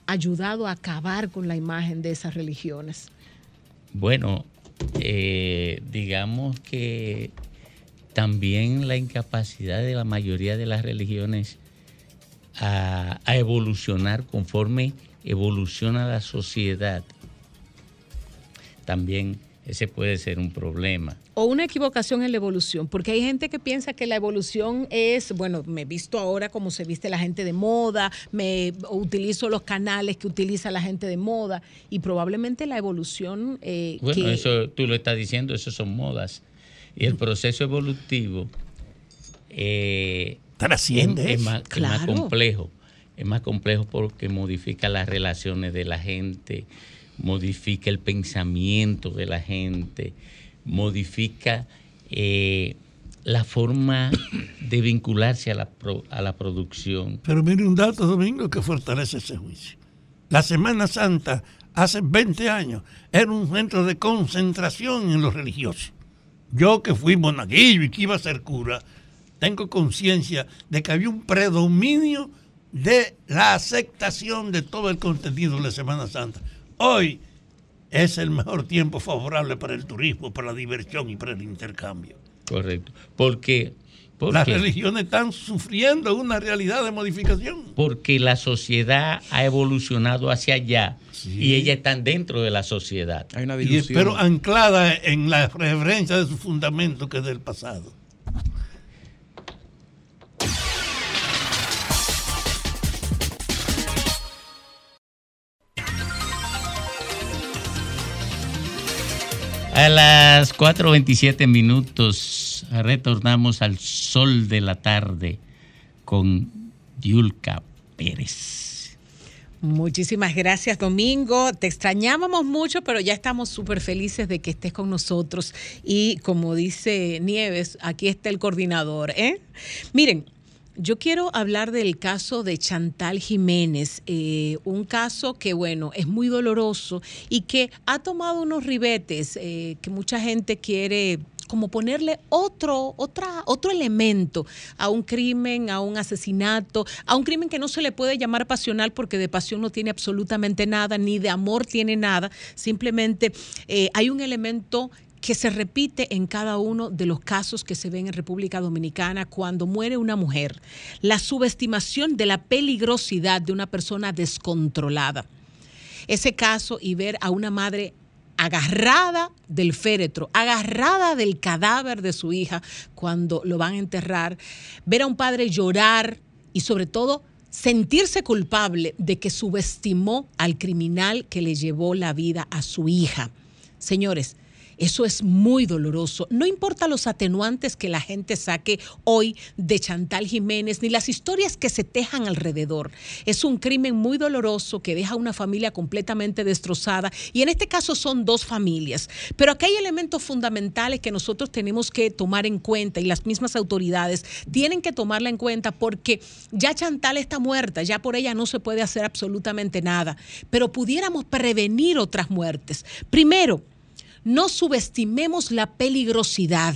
ayudado a acabar con la imagen de esas religiones. Bueno, eh, digamos que también la incapacidad de la mayoría de las religiones a, a evolucionar conforme evoluciona la sociedad, también ese puede ser un problema. O una equivocación en la evolución, porque hay gente que piensa que la evolución es, bueno, me visto ahora como se viste la gente de moda, me utilizo los canales que utiliza la gente de moda y probablemente la evolución eh, Bueno, que- eso tú lo estás diciendo, eso son modas. Y el proceso evolutivo eh, Trasciende es, es eso. más, es más Claro. complejo. Es más complejo porque modifica las relaciones de la gente, modifica el pensamiento de la gente, modifica eh, la forma de vincularse a la, pro- a la producción. Pero mire un dato, Domingo, que fortalece ese juicio. La Semana Santa, hace 20 años, era un centro de concentración en los religiosos. Yo que fui monaguillo y que iba a ser cura, tengo conciencia de que había un predominio de la aceptación de todo el contenido de la Semana Santa. Hoy es el mejor tiempo favorable para el turismo, para la diversión y para el intercambio. Correcto. Porque, ¿por Las qué? religiones están sufriendo una realidad de modificación. porque la sociedad ha evolucionado hacia allá y ellas están dentro de la sociedad. Hay una Y- pero anclada en la reverencia de su fundamento que es del pasado. A las 4.27 minutos retornamos al sol de la tarde con Yulka Pérez. Muchísimas gracias, Domingo. Te extrañábamos mucho, pero ya estamos súper felices de que estés con nosotros. Y como dice Nieves, aquí está el coordinador. ¿eh? Miren, yo quiero hablar del caso de Chantal Jiménez, eh, un caso que, bueno, es muy doloroso y que ha tomado unos ribetes eh, que mucha gente quiere como ponerle otro, otra, otro elemento a un crimen, a un asesinato, a un crimen que no se le puede llamar pasional porque de pasión no tiene absolutamente nada, ni de amor tiene nada, simplemente eh, hay un elemento que se repite en cada uno de los casos que se ven en República Dominicana cuando muere una mujer. La subestimación de la peligrosidad de una persona descontrolada. Ese caso y ver a una madre agarrada del féretro, agarrada del cadáver de su hija cuando lo van a enterrar, ver a un padre llorar y sobre todo sentirse culpable de que subestimó al criminal que le llevó la vida a su hija. Señores, eso es muy doloroso. No importa los atenuantes que la gente saque hoy de Chantal Jiménez, ni las historias que se tejan alrededor. Es un crimen muy doloroso que deja una familia completamente destrozada. Y en este caso son dos familias. Pero aquí hay elementos fundamentales que nosotros tenemos que tomar en cuenta y las mismas autoridades tienen que tomarla en cuenta porque ya Chantal está muerta, ya por ella no se puede hacer absolutamente nada. Pero pudiéramos prevenir otras muertes. Primero, no subestimemos la peligrosidad.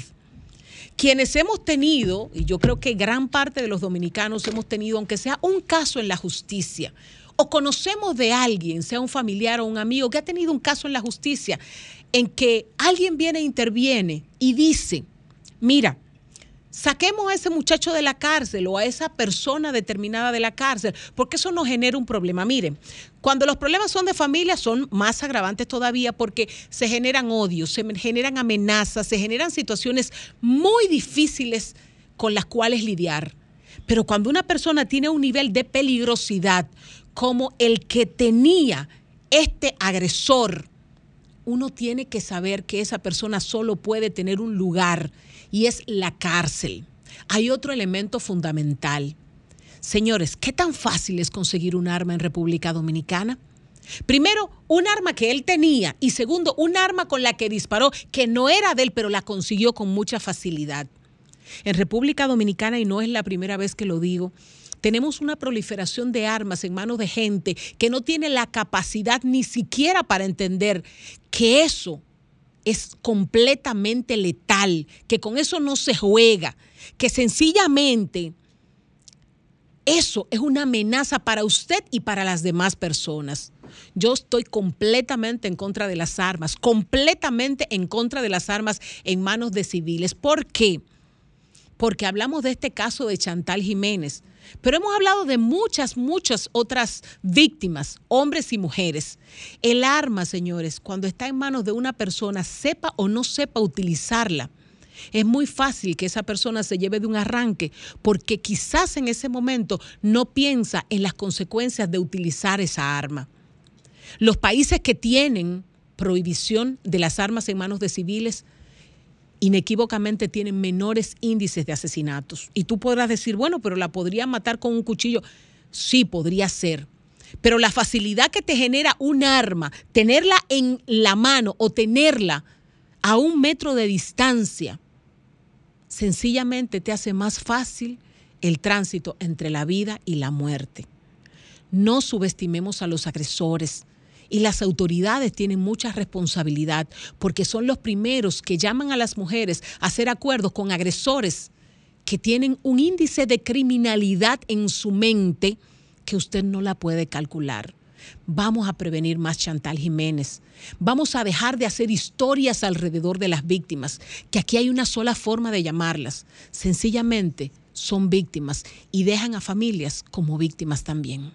Quienes hemos tenido, y yo creo que gran parte de los dominicanos hemos tenido, aunque sea un caso en la justicia, o conocemos de alguien, sea un familiar o un amigo, que ha tenido un caso en la justicia, en que alguien viene e interviene y dice, mira, Saquemos a ese muchacho de la cárcel o a esa persona determinada de la cárcel, porque eso nos genera un problema. Miren, cuando los problemas son de familia son más agravantes todavía porque se generan odios, se generan amenazas, se generan situaciones muy difíciles con las cuales lidiar. Pero cuando una persona tiene un nivel de peligrosidad como el que tenía este agresor, uno tiene que saber que esa persona solo puede tener un lugar y es la cárcel. Hay otro elemento fundamental. Señores, ¿qué tan fácil es conseguir un arma en República Dominicana? Primero, un arma que él tenía y segundo, un arma con la que disparó que no era de él, pero la consiguió con mucha facilidad. En República Dominicana, y no es la primera vez que lo digo, tenemos una proliferación de armas en manos de gente que no tiene la capacidad ni siquiera para entender que eso es completamente letal, que con eso no se juega, que sencillamente eso es una amenaza para usted y para las demás personas. Yo estoy completamente en contra de las armas, completamente en contra de las armas en manos de civiles. ¿Por qué? Porque hablamos de este caso de Chantal Jiménez, pero hemos hablado de muchas, muchas otras víctimas, hombres y mujeres. El arma, señores, cuando está en manos de una persona, sepa o no sepa utilizarla, es muy fácil que esa persona se lleve de un arranque porque quizás en ese momento no piensa en las consecuencias de utilizar esa arma. Los países que tienen prohibición de las armas en manos de civiles inequívocamente tienen menores índices de asesinatos. Y tú podrás decir, bueno, pero la podría matar con un cuchillo. Sí, podría ser. Pero la facilidad que te genera un arma, tenerla en la mano o tenerla a un metro de distancia, sencillamente te hace más fácil el tránsito entre la vida y la muerte. No subestimemos a los agresores. Y las autoridades tienen mucha responsabilidad porque son los primeros que llaman a las mujeres a hacer acuerdos con agresores que tienen un índice de criminalidad en su mente que usted no la puede calcular. Vamos a prevenir más Chantal Jiménez. Vamos a dejar de hacer historias alrededor de las víctimas, que aquí hay una sola forma de llamarlas. Sencillamente son víctimas y dejan a familias como víctimas también.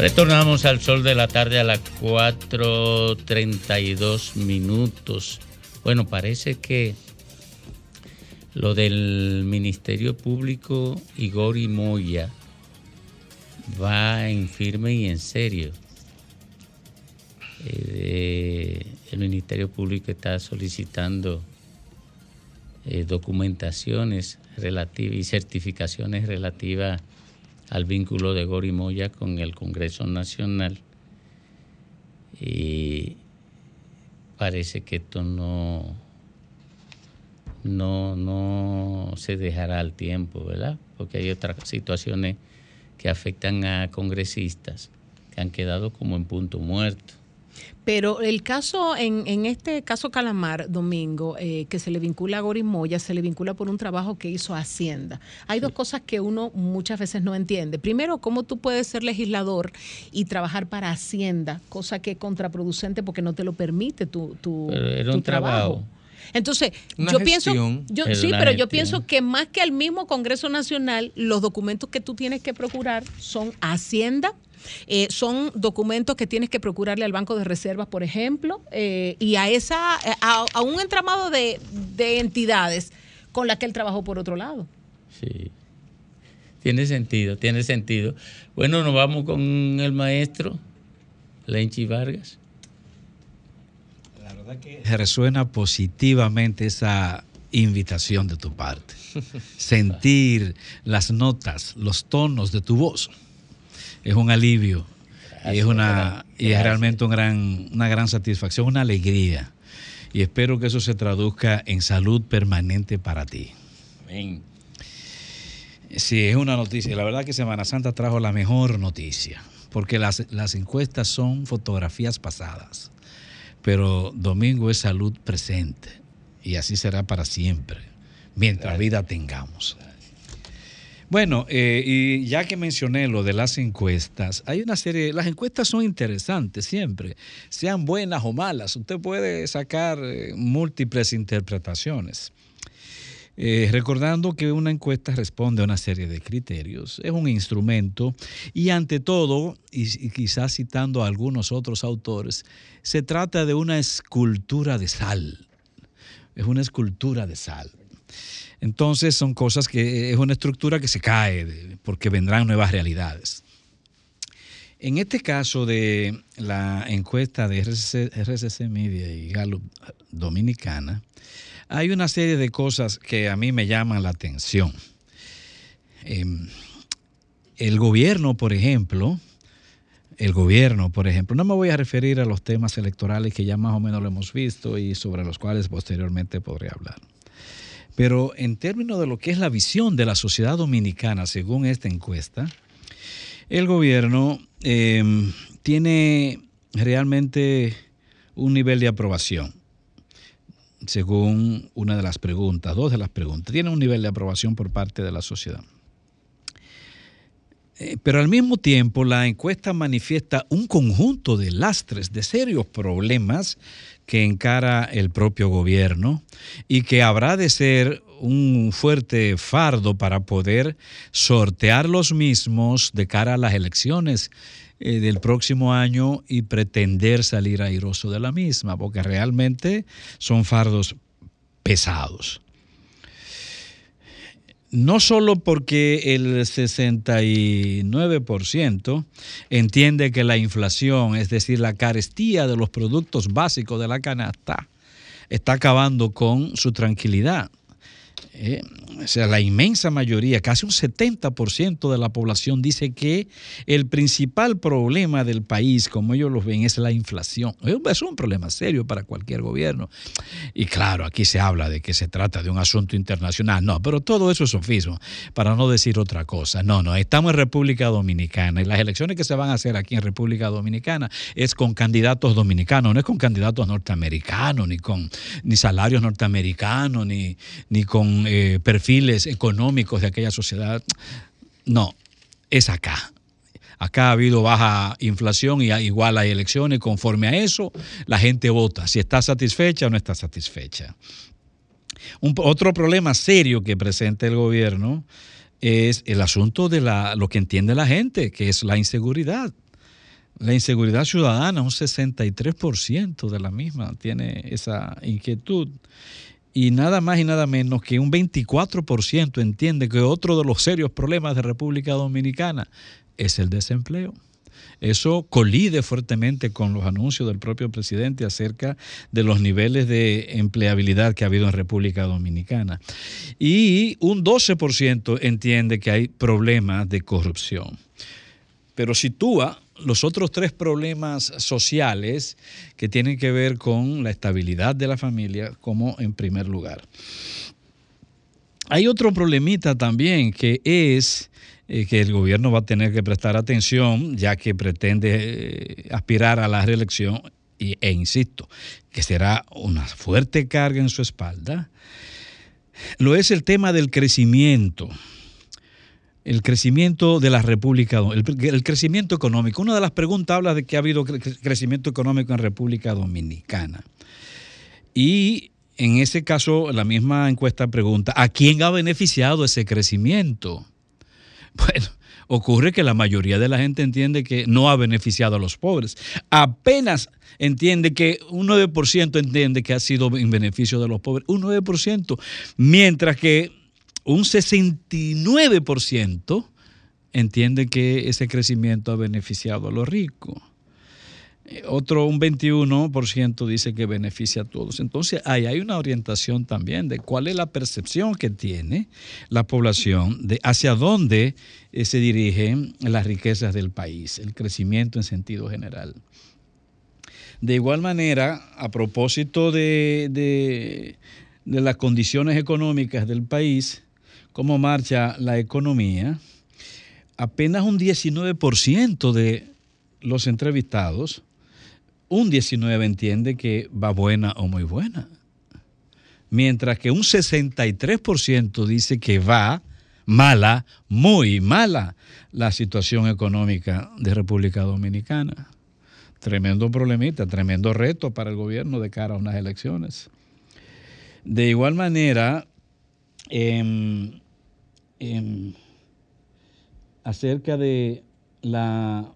Retornamos al sol de la tarde a las 4.32 minutos. Bueno, parece que lo del Ministerio Público Igor y Moya va en firme y en serio. Eh, el Ministerio Público está solicitando eh, documentaciones relativas y certificaciones relativas al vínculo de Gori Moya con el Congreso Nacional. Y parece que esto no, no, no se dejará al tiempo, ¿verdad? Porque hay otras situaciones que afectan a congresistas que han quedado como en punto muerto. Pero el caso, en, en este caso Calamar, Domingo, eh, que se le vincula a Gori Moya, se le vincula por un trabajo que hizo Hacienda. Hay dos cosas que uno muchas veces no entiende. Primero, cómo tú puedes ser legislador y trabajar para Hacienda, cosa que es contraproducente porque no te lo permite tu, tu, Pero era tu un trabajo. Entonces, Una yo gestión. pienso, yo, sí, pero yo pienso que más que al mismo Congreso Nacional, los documentos que tú tienes que procurar son Hacienda, eh, son documentos que tienes que procurarle al Banco de Reservas, por ejemplo, eh, y a esa, a, a un entramado de, de entidades con las que él trabajó por otro lado. Sí. Tiene sentido, tiene sentido. Bueno, nos vamos con el maestro Lenchi Vargas. resuena positivamente esa invitación de tu parte. (laughs) Sentir las notas, los tonos de tu voz es un alivio y es una y es realmente un gran, una gran satisfacción, una alegría. Y espero que eso se traduzca en salud permanente para ti. Amén. Sí, es una noticia. La verdad que Semana Santa trajo la mejor noticia, porque las, las encuestas son fotografías pasadas. pero domingo es salud presente y así será para siempre, mientras vida tengamos. Bueno, eh, y ya que mencioné lo de las encuestas, hay una serie, las encuestas son interesantes siempre, sean buenas o malas, usted puede sacar eh, múltiples interpretaciones. Eh, recordando que una encuesta responde a una serie de criterios, es un instrumento y ante todo, y, y quizás citando a algunos otros autores, se trata de una escultura de sal, es una escultura de sal. Entonces son cosas que es una estructura que se cae porque vendrán nuevas realidades. En este caso de la encuesta de RCC Media y Gallup Dominicana, hay una serie de cosas que a mí me llaman la atención. Em, el gobierno, por ejemplo, el gobierno, por ejemplo, no me voy a referir a los temas electorales que ya más o menos lo hemos visto y sobre los cuales posteriormente podré hablar. Pero en términos de lo que es la visión de la sociedad dominicana, según esta encuesta, el gobierno eh, tiene realmente un nivel de aprobación, según una de las preguntas, dos de las preguntas, tiene un nivel de aprobación por parte de la sociedad. Eh, Pero al mismo tiempo la encuesta manifiesta un conjunto de lastres, de serios problemas que encara el propio gobierno y que habrá de ser un fuerte fardo para poder sortear los mismos de cara a las elecciones eh, del próximo año y pretender salir airoso de la misma, porque realmente son fardos pesados no solo porque el 69% entiende que la inflación, es decir, la carestía de los productos básicos de la canasta, está acabando con su tranquilidad. Eh, o sea, la inmensa mayoría, casi un 70% de la población dice que el principal problema del país, como ellos lo ven, es la inflación. Es un problema serio para cualquier gobierno. Y claro, aquí se habla de que se trata de un asunto internacional. No, pero todo eso es sofismo, para no decir otra cosa. No, no, estamos en República Dominicana y las elecciones que se van a hacer aquí en República Dominicana es con candidatos dominicanos, no es con candidatos norteamericanos, ni con ni salarios norteamericanos, ni, ni con eh, perfiles económicos de aquella sociedad. No, es acá. Acá ha habido baja inflación y igual hay elecciones. Conforme a eso, la gente vota si está satisfecha o no está satisfecha. Un, otro problema serio que presenta el gobierno es el asunto de la, lo que entiende la gente, que es la inseguridad. La inseguridad ciudadana, un 63% de la misma tiene esa inquietud. Y nada más y nada menos que un 24% entiende que otro de los serios problemas de República Dominicana es el desempleo. Eso colide fuertemente con los anuncios del propio presidente acerca de los niveles de empleabilidad que ha habido en República Dominicana. Y un 12% entiende que hay problemas de corrupción. Pero sitúa los otros tres problemas sociales que tienen que ver con la estabilidad de la familia como en primer lugar. Hay otro problemita también que es eh, que el gobierno va a tener que prestar atención ya que pretende eh, aspirar a la reelección y, e insisto, que será una fuerte carga en su espalda. Lo es el tema del crecimiento el crecimiento de la República, el, crecimiento económico. Una de las preguntas habla de que ha habido crecimiento económico en República Dominicana. Y en ese caso, la misma encuesta pregunta, ¿a quién ha beneficiado ese crecimiento? (laughs) Bueno, ocurre que la mayoría de la gente entiende que no ha beneficiado a los pobres. Apenas entiende que un 9% entiende que ha sido en beneficio de los pobres, un 9%, mientras que un 69% entiende que ese crecimiento ha beneficiado a los ricos. Otro, un 21% dice que beneficia a todos. Entonces, ahí hay una orientación también de cuál es la percepción que tiene la población de hacia dónde se dirigen las riquezas del país, el crecimiento en sentido general. De igual manera, a propósito de, de, de las condiciones económicas del país, cómo marcha la economía, apenas un 19% de los entrevistados un 19 entiende que va buena o muy buena. Mientras que un 63% dice que va mala, muy mala la situación económica de República Dominicana. Tremendo problemita, tremendo reto para el gobierno de cara a unas elecciones. De igual manera, em, em, acerca de la...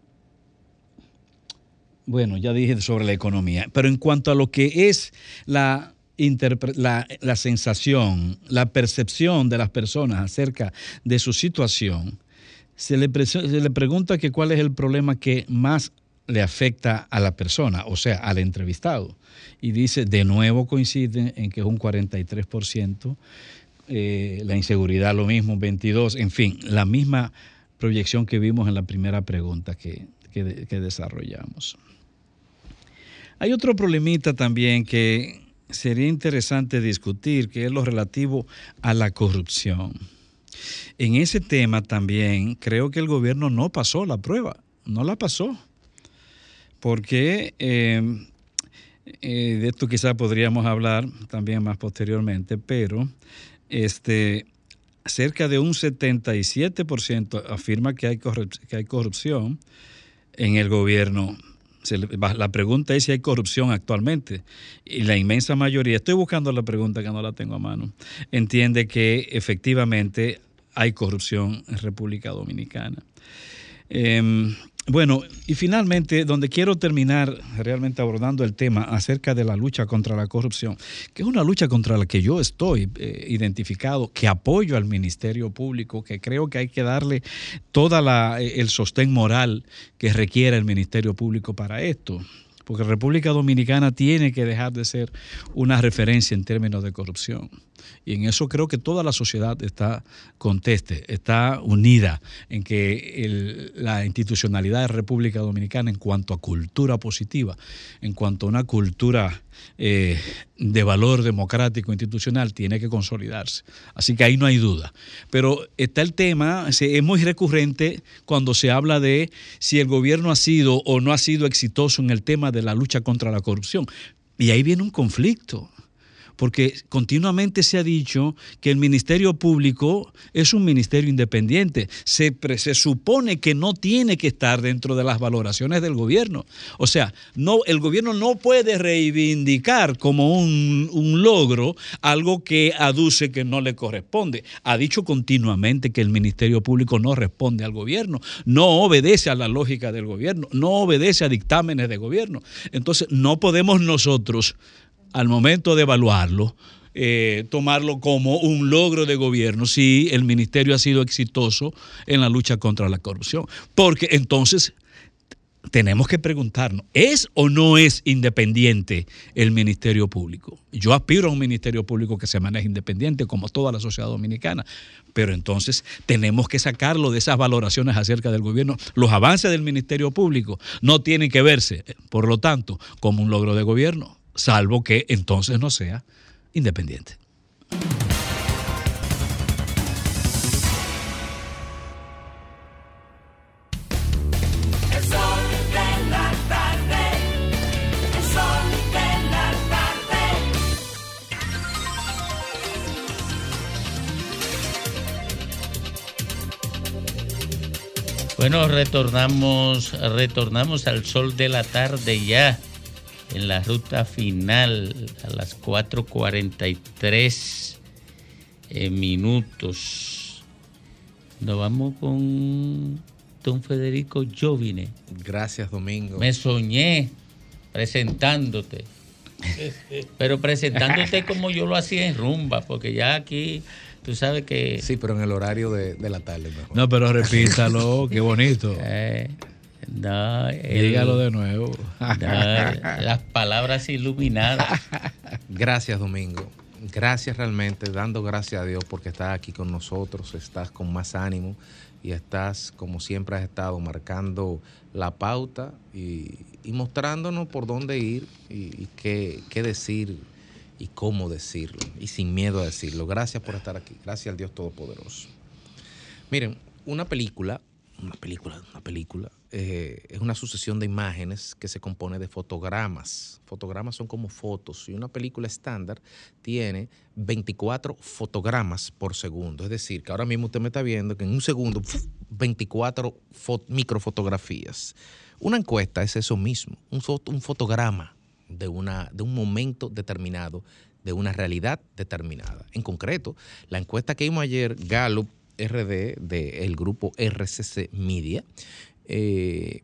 Bueno, ya dije sobre la economía, pero en cuanto a lo que es la, la, sensación, la percepción de las personas acerca de su situación, se le, se le pregunta que cuál es el problema que más le afecta a la persona, o sea, al entrevistado. Y dice, de nuevo coincide en que es un 43%, eh, la inseguridad lo mismo, 22%, en fin, la misma proyección que vimos en la primera pregunta que, que de- que desarrollamos. Hay otro problemita también que sería interesante discutir, que es lo relativo a la corrupción. En ese tema también creo que el gobierno no pasó la prueba, no la pasó, porque eh, eh, de esto quizá podríamos hablar también más posteriormente, pero este, cerca de un 77% afirma que hay, que hay corrupción en el gobierno. La pregunta es si hay corrupción actualmente. Y la inmensa mayoría, estoy buscando la pregunta que no la tengo a mano, entiende que efectivamente hay corrupción en República Dominicana. Em, bueno, y finalmente, donde quiero terminar realmente abordando el tema acerca de la lucha contra la corrupción, que es una lucha contra la que yo estoy eh, identificado, que apoyo al Ministerio Público, que creo que hay que darle todo el sostén moral que requiere el Ministerio Público para esto. Porque República Dominicana tiene que dejar de ser una referencia en términos de corrupción. Y en eso creo que toda la sociedad está conteste, está unida en que la institucionalidad de República Dominicana en cuanto a cultura positiva, en cuanto a una cultura eh, de valor democrático institucional, tiene que consolidarse. Así que ahí no hay duda. Pero está el tema, es muy recurrente cuando se habla de si el gobierno ha sido o no ha sido exitoso en el tema de la lucha contra la corrupción. Y ahí viene un conflicto porque continuamente se ha dicho que el Ministerio Público es un ministerio independiente. Se, se supone que no tiene que estar dentro de las valoraciones del gobierno. O sea, no, el gobierno no puede reivindicar como un, un logro algo que aduce que no le corresponde. Ha dicho continuamente que el Ministerio Público no responde al gobierno, no obedece a la lógica del gobierno, no obedece a dictámenes de gobierno. Entonces, no podemos nosotros al momento de evaluarlo, eh, tomarlo como un logro de gobierno si el ministerio ha sido exitoso en la lucha contra la corrupción. Porque entonces tenemos que preguntarnos, ¿es o no es independiente el Ministerio Público? Yo aspiro a un Ministerio Público que se maneje independiente como toda la sociedad dominicana, pero entonces tenemos que sacarlo de esas valoraciones acerca del gobierno. Los avances del Ministerio Público no tienen que verse, por lo tanto, como un logro de gobierno, salvo que entonces no sea independiente. Bueno, retornamos, retornamos al sol de la tarde ya, en la ruta final, a las 4.43 eh, minutos. Nos vamos con don Federico Jovine. Gracias, Domingo. Me soñé presentándote. Pero presentándote (laughs) como yo lo hacía en rumba, porque ya aquí tú sabes que... Sí, pero en el horario de, de la tarde mejor. No, pero repítalo, qué bonito. Eh, el- Dígalo de nuevo. las palabras iluminadas. (laughs) Gracias, Domingo. Gracias realmente, dando gracias a Dios porque estás aquí con nosotros, estás con más ánimo y estás, como siempre has estado, marcando la pauta y, y mostrándonos por dónde ir y, y qué, qué decir y cómo decirlo y sin miedo a decirlo. Gracias por estar aquí. Gracias al Dios Todopoderoso. Miren, una película, una película, una película, eh, es una sucesión de imágenes que se compone de fotogramas. Fotogramas son como fotos y una película estándar tiene 24 fotogramas por segundo. Es decir, que ahora mismo usted me está viendo que en un segundo, ¡fuf! 24 fo- microfotografías. Una encuesta es eso mismo, un fotograma de, una, de un momento determinado, de una realidad determinada. En concreto, la encuesta que vimos ayer, Gallup RD, del grupo RCC Media, eh,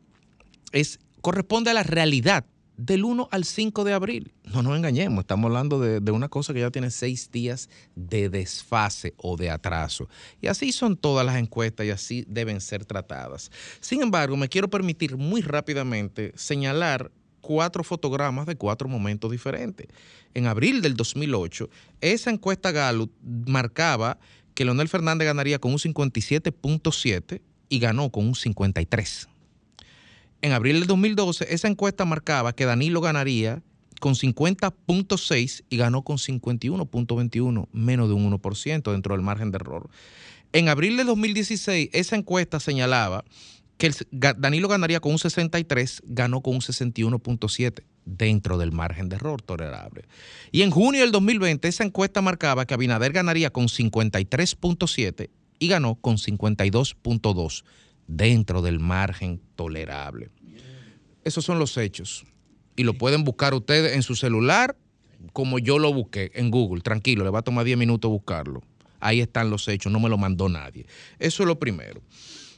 es, corresponde a la realidad del 1 al 5 de abril. No nos engañemos, estamos hablando de, una cosa que ya tiene seis días de desfase o de atraso. Y así son todas las encuestas y así deben ser tratadas. Sin embargo, me quiero permitir muy rápidamente señalar cuatro fotogramas de cuatro momentos diferentes. En abril del 2008, esa encuesta Gallup marcaba que Leonel Fernández ganaría con un 57.7 y ganó con un 53. En abril del 2012, esa encuesta marcaba que Danilo ganaría con 50.6 y ganó con 51.21, menos de un 1% dentro del margen de error. En abril del 2016, esa encuesta señalaba que Danilo ganaría con un 63, ganó con un 61.7, dentro del margen de error tolerable. Y en junio del 2020, esa encuesta marcaba que Abinader ganaría con 53.7 y ganó con 52.2, dentro del margen tolerable. Esos son los hechos. Y lo pueden buscar ustedes en su celular, como yo lo busqué en Google. Tranquilo, le va a tomar 10 minutos buscarlo. Ahí están los hechos, no me lo mandó nadie. Eso es lo primero.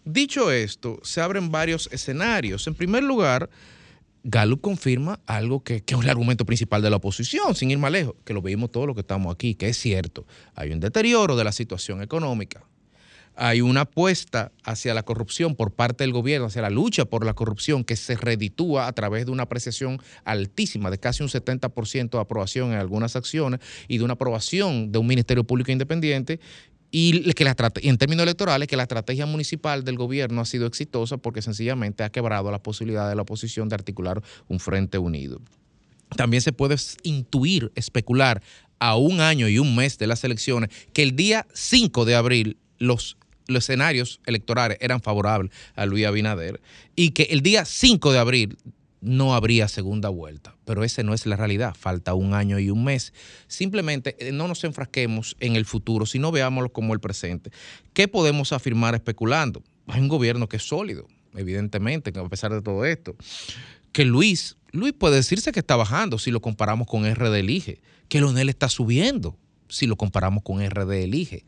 Dicho esto, se abren varios escenarios. En primer lugar, Gallup confirma algo que, es el argumento principal de la oposición, sin ir más lejos, que lo vimos todos los que estamos aquí, que es cierto. Hay un deterioro de la situación económica. Hay una apuesta hacia la corrupción por parte del gobierno, hacia la lucha por la corrupción que se reditúa a través de una apreciación altísima, de casi un 70% de aprobación en algunas acciones y de una aprobación de un Ministerio Público Independiente y, que la, en términos electorales que la estrategia municipal del gobierno ha sido exitosa porque sencillamente ha quebrado la posibilidad de la oposición de articular un frente unido. También se puede intuir, especular a un año y un mes de las elecciones que el día 5 de abril los, los escenarios electorales eran favorables a Luis Abinader y que el día 5 de abril no habría segunda vuelta. Pero esa no es la realidad. Falta un año y un mes. Simplemente eh, no nos enfrasquemos en el futuro, sino veámoslo como el presente. ¿Qué podemos afirmar especulando? Hay un gobierno que es sólido, evidentemente, a pesar de todo esto. Que Luis, Luis puede decirse que está bajando si lo comparamos con RD Elige. Que Leonel está subiendo si lo comparamos con RD Elige.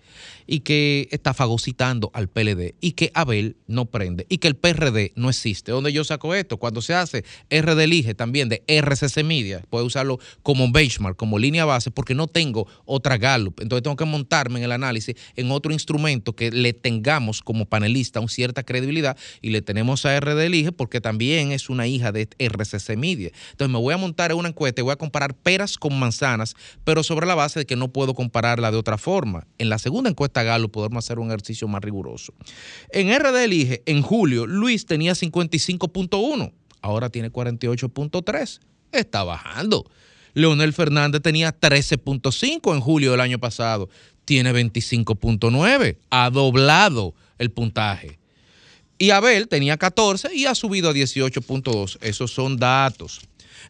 Y que está fagocitando al PLD. Y que Abel no prende. Y que el PRD no existe. ¿Dónde yo saco esto? Cuando se hace RD Elige también de RCC Media, puedo usarlo como benchmark, como línea base, porque no tengo otra Gallup. Entonces tengo que montarme en el análisis en otro instrumento que le tengamos como panelista una cierta credibilidad y le tenemos a RD Elige porque también es una hija de RCC Media. Entonces me voy a montar en una encuesta y voy a comparar peras con manzanas, pero sobre la base de que no puedo compararla de otra forma. En la segunda encuesta Gallup podemos hacer un ejercicio más riguroso. En RD Elige, en julio, Luis tenía 55.1, ahora tiene 48.3. Está bajando. Leonel Fernández tenía 13.5 en julio del año pasado, tiene 25.9, ha doblado el puntaje. Y Abel tenía 14 y ha subido a 18.2. Esos son datos.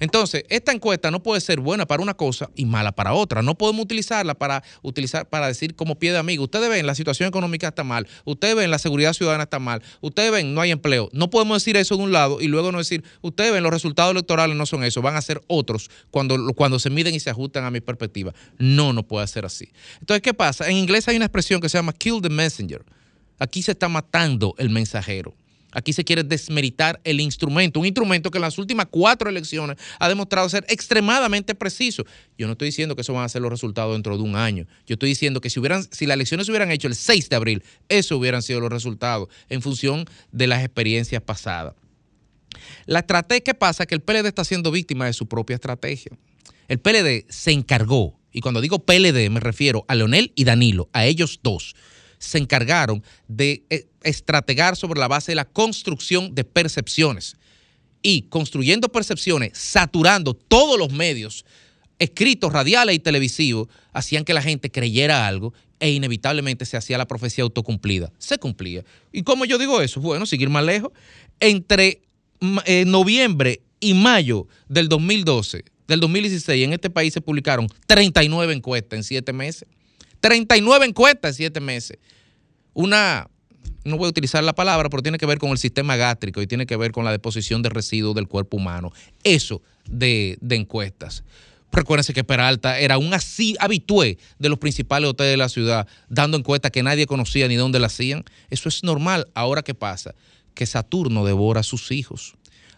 Entonces, esta encuesta no puede ser buena para una cosa y mala para otra. No podemos utilizarla para utilizar para decir como pie de amigo. Ustedes ven, la situación económica está mal. Ustedes ven, la seguridad ciudadana está mal. Ustedes ven, no hay empleo. No podemos decir eso de un lado y luego no decir, ustedes ven, los resultados electorales no son eso, van a ser otros cuando, cuando se miden y se ajustan a mi perspectiva. No, no puede ser así. Entonces, ¿qué pasa? En inglés hay una expresión que se llama kill the messenger. Aquí se está matando el mensajero. Aquí se quiere desmeritar el instrumento, un instrumento que en las últimas cuatro elecciones ha demostrado ser extremadamente preciso. Yo no estoy diciendo que eso van a ser los resultados dentro de un año. Yo estoy diciendo que si, hubieran, si las elecciones se hubieran hecho el 6 de abril, eso hubieran sido los resultados en función de las experiencias pasadas. La estrategia que pasa que el PLD está siendo víctima de su propia estrategia. El PLD se encargó, y cuando digo PLD me refiero a Leonel y Danilo, a ellos dos, se encargaron de eh, estrategar sobre la base de la construcción de percepciones. Y construyendo percepciones, saturando todos los medios escritos, radiales y televisivos hacían que la gente creyera algo e inevitablemente se hacía la profecía autocumplida. Se cumplía. ¿Y cómo yo digo eso? Bueno, seguir más lejos. Entre eh, noviembre y mayo del 2012, del 2016, en este país se publicaron 39 encuestas en siete meses. 39 encuestas en siete meses. Una, no voy a utilizar la palabra, pero tiene que ver con el sistema gástrico y tiene que ver con la deposición de residuos del cuerpo humano. Eso de, encuestas. Recuérdense que Peralta era un así habitué de los principales hoteles de la ciudad, dando encuestas que nadie conocía ni dónde la hacían. Eso es normal. Ahora, ¿qué pasa? Que Saturno devora a sus hijos.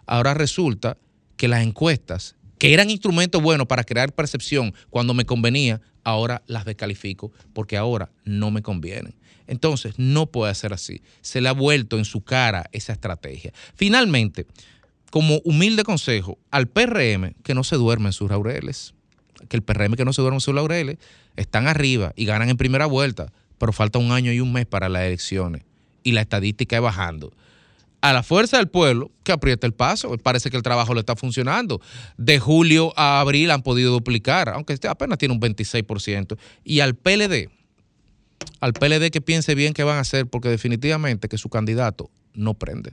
Ahora resulta que las encuestas, que eran instrumentos buenos para crear percepción cuando me convenía, ahora las descalifico porque ahora no me convienen. Entonces, no puede ser así. Se le ha vuelto en su cara esa estrategia. Finalmente, como humilde consejo al PRM que no se duerme en sus laureles. Que el PRM que no se duerme en sus laureles están arriba y ganan en primera vuelta, pero falta un año y un mes para las elecciones y la estadística es bajando. A la fuerza del pueblo que aprieta el paso, parece que el trabajo le está funcionando. De julio a abril han podido duplicar, aunque este apenas tiene un 26%. Y al PLD, al PLD que piense bien qué van a hacer, porque definitivamente que su candidato no prende.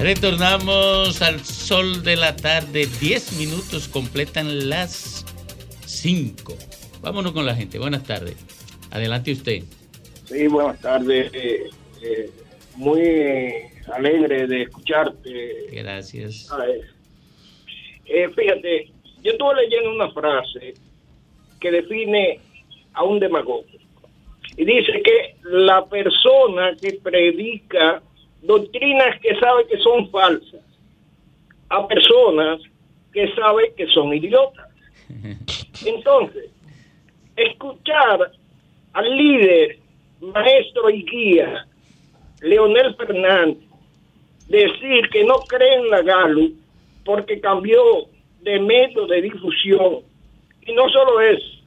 Retornamos al sol de la tarde. 10 minutos completan las 5. Vámonos con la gente. Buenas tardes. Adelante usted. Sí, buenas tardes. Eh, eh, muy alegre de escucharte. Gracias. Eh, fíjate, yo estuve leyendo una frase que define a un demagogo. Y dice que la persona que predica doctrinas que sabe que son falsas a personas que sabe que son idiotas. (laughs) Entonces, escuchar al líder, maestro y guía, Leonel Fernández, decir que no cree en la Galo porque cambió de método de difusión. Y no solo eso,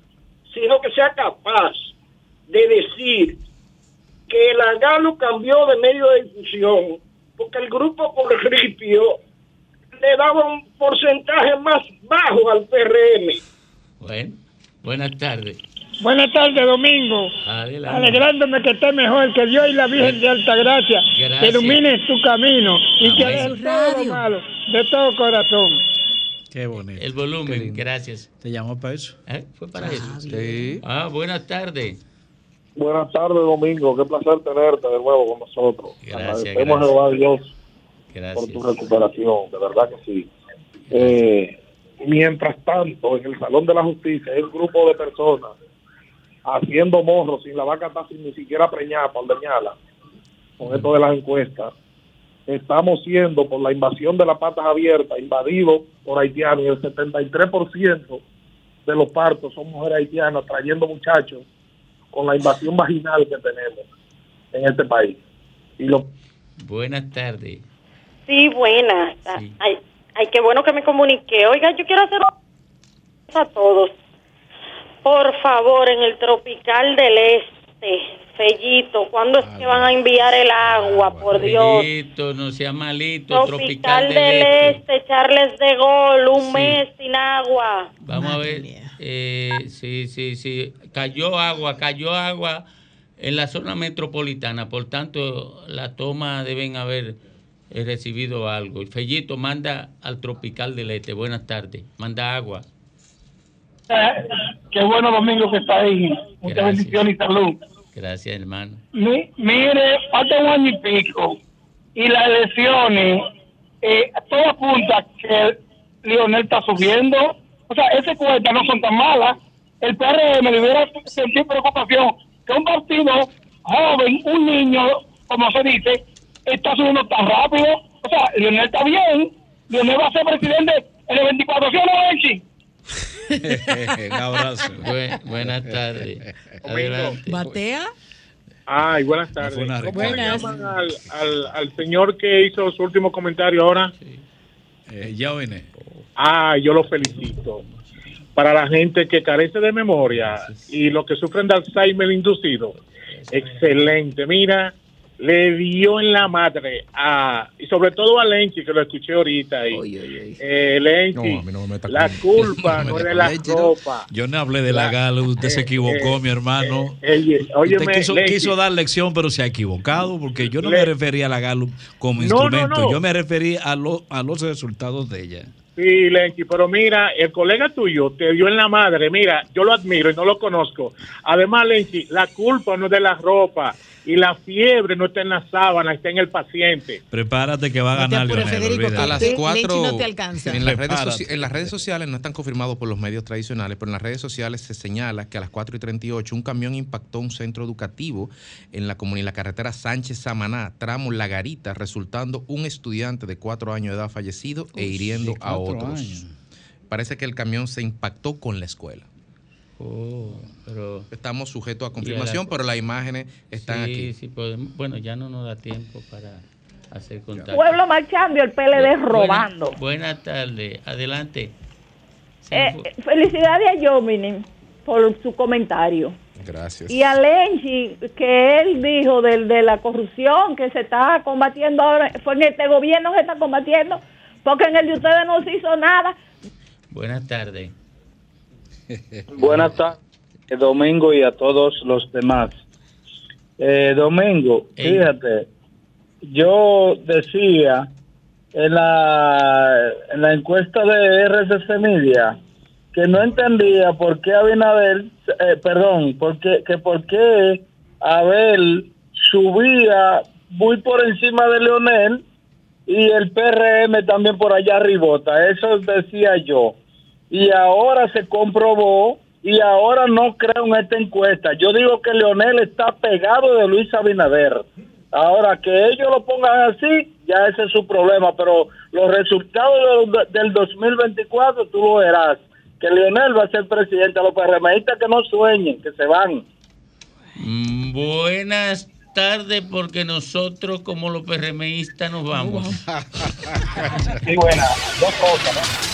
sino que sea capaz de decir que la Galo cambió de medio de difusión porque el grupo Porripio le daba un porcentaje más bajo al PRM. Bueno, buenas tardes. Buenas tardes, Domingo. Adelante. Alegrándome que esté mejor, que Dios y la Virgen de Altagracia Gracias. te iluminen tu camino y que Amén. dejen todo lo malo de todo corazón. Qué bonito. El volumen, gracias. ¿Te llamó para eso? ¿Eh? ¿Fue para eso? Sí. Ah, buenas tardes. Buenas tardes, Domingo. Qué placer tenerte de nuevo con nosotros. Gracias, Agradecemos a gracias. Jehová Dios por tu recuperación, de verdad que sí. Eh, mientras tanto, en el Salón de la Justicia hay un grupo de personas haciendo morros sin la vaca está sin ni siquiera preñada para ordeñarla, con esto de las encuestas. Estamos siendo, por la invasión de las patas abiertas, invadidos por haitianos y el 73% de los partos son mujeres haitianas trayendo muchachos con la invasión vaginal que tenemos en este país. Y lo Buenas tardes. Sí, buenas. Ay, ay, qué bueno que me comuniqué. Oiga, yo quiero hacer una a todos. Por favor, en el Tropical del Este, Fellito, ¿cuándo es que van a enviar el agua? Por Dios. Malito, no sea malito, tropical, Tropical del del Este. Este, Charles de Gol, un Sí. mes sin agua. Vamos a ver. Eh, sí, sí, sí. Cayó agua, cayó agua en la zona metropolitana. Por tanto, la toma deben haber eh, recibido algo. Fellito manda al Tropical del Este. Buenas tardes. Manda agua. Eh, qué bueno, Domingo, que está ahí. Muchas bendiciones y salud. Gracias, hermano. Mi- mire, falta un año y pico y las elecciones, eh, todo apunta que Lionel está subiendo O sea, esas encuestas no son tan malas. El PRM debiera sentir preocupación que un partido joven, un niño, como se dice, está subiendo tan rápido. O sea, Leonel está bien. Leonel va a ser presidente en el 24. ¿Sí o no? (laughs) Un abrazo. buenas tardes. Adelante. ¿Batea? Ay, buenas tardes. ¿Cómo Buenas. llaman al, al, al señor que hizo su último comentario ahora? Eh, ya vine. Ah, yo lo felicito. Para la gente que carece de memoria y los que sufren de Alzheimer inducido, excelente. Mira, le dio en la madre a, y sobre todo a Lenchi, que lo escuché ahorita ahí. Eh, Lenchi, No, a mí no me meta la con- culpa no me no de la Lenchi, ¿no? ropa. Yo no hablé de la gala, usted se equivocó, mi hermano. eh, usted óyeme, quiso, Lenchi. quiso dar lección, pero se ha equivocado, porque yo no Le- me refería a la gala como No, no, instrumento, no. yo me refería a, lo- a los resultados de ella. Sí, Lenchi, pero mira, el colega tuyo te dio en la madre. Mira, yo lo admiro y no lo conozco. Además, Lenchi, la culpa no es de la ropa y la fiebre no está en la sábana, está en el paciente. Prepárate que va a ganar Leonel. olvídate. a las Leche cuatro no te alcanza. En las, redes en las redes sociales no están confirmados por los medios tradicionales, pero en las redes sociales se señala que a las 4 y 38 un camión impactó un centro educativo en la, comuni- en la carretera Sánchez Samaná, tramo La Garita, resultando un estudiante de cuatro años de edad fallecido e hiriendo sí, a otros. años. Parece que el camión se impactó con la escuela. Oh, pero Estamos sujetos a confirmación, la- pero las imágenes están sí, aquí. sí podemos- bueno, ya no nos da tiempo para hacer contacto. Pueblo marchando y el PLD robando. Buena- Buenas tardes, adelante. Eh, eh, felicidades a Jomini por su comentario. Gracias. Y a Lenchi, que él dijo de la corrupción que se está combatiendo ahora, fue en este gobierno que se está combatiendo, porque en el de ustedes no se hizo nada. Buenas tardes. (laughs) Buenas tardes, Domingo, y a todos los demás. Eh, Domingo, fíjate, yo decía en la, en la encuesta de RCC Media que no entendía por qué Abinader, eh, perdón, porque, que por qué Abel subía muy por encima de Leonel y el PRM también por allá arribota, eso decía yo. Y ahora se comprobó y ahora no creo en esta encuesta. Yo digo que Leonel está pegado de Luis Abinader. Ahora que ellos lo pongan así, ya ese es su problema, pero los resultados del, del 2024 tú lo verás. Que Leonel va a ser presidente. A los PRMistas que no sueñen, que se van. Mm, Buenas tardes, porque nosotros como los PRMistas nos vamos. (laughs) Sí, buena. Dos cosas, ¿no?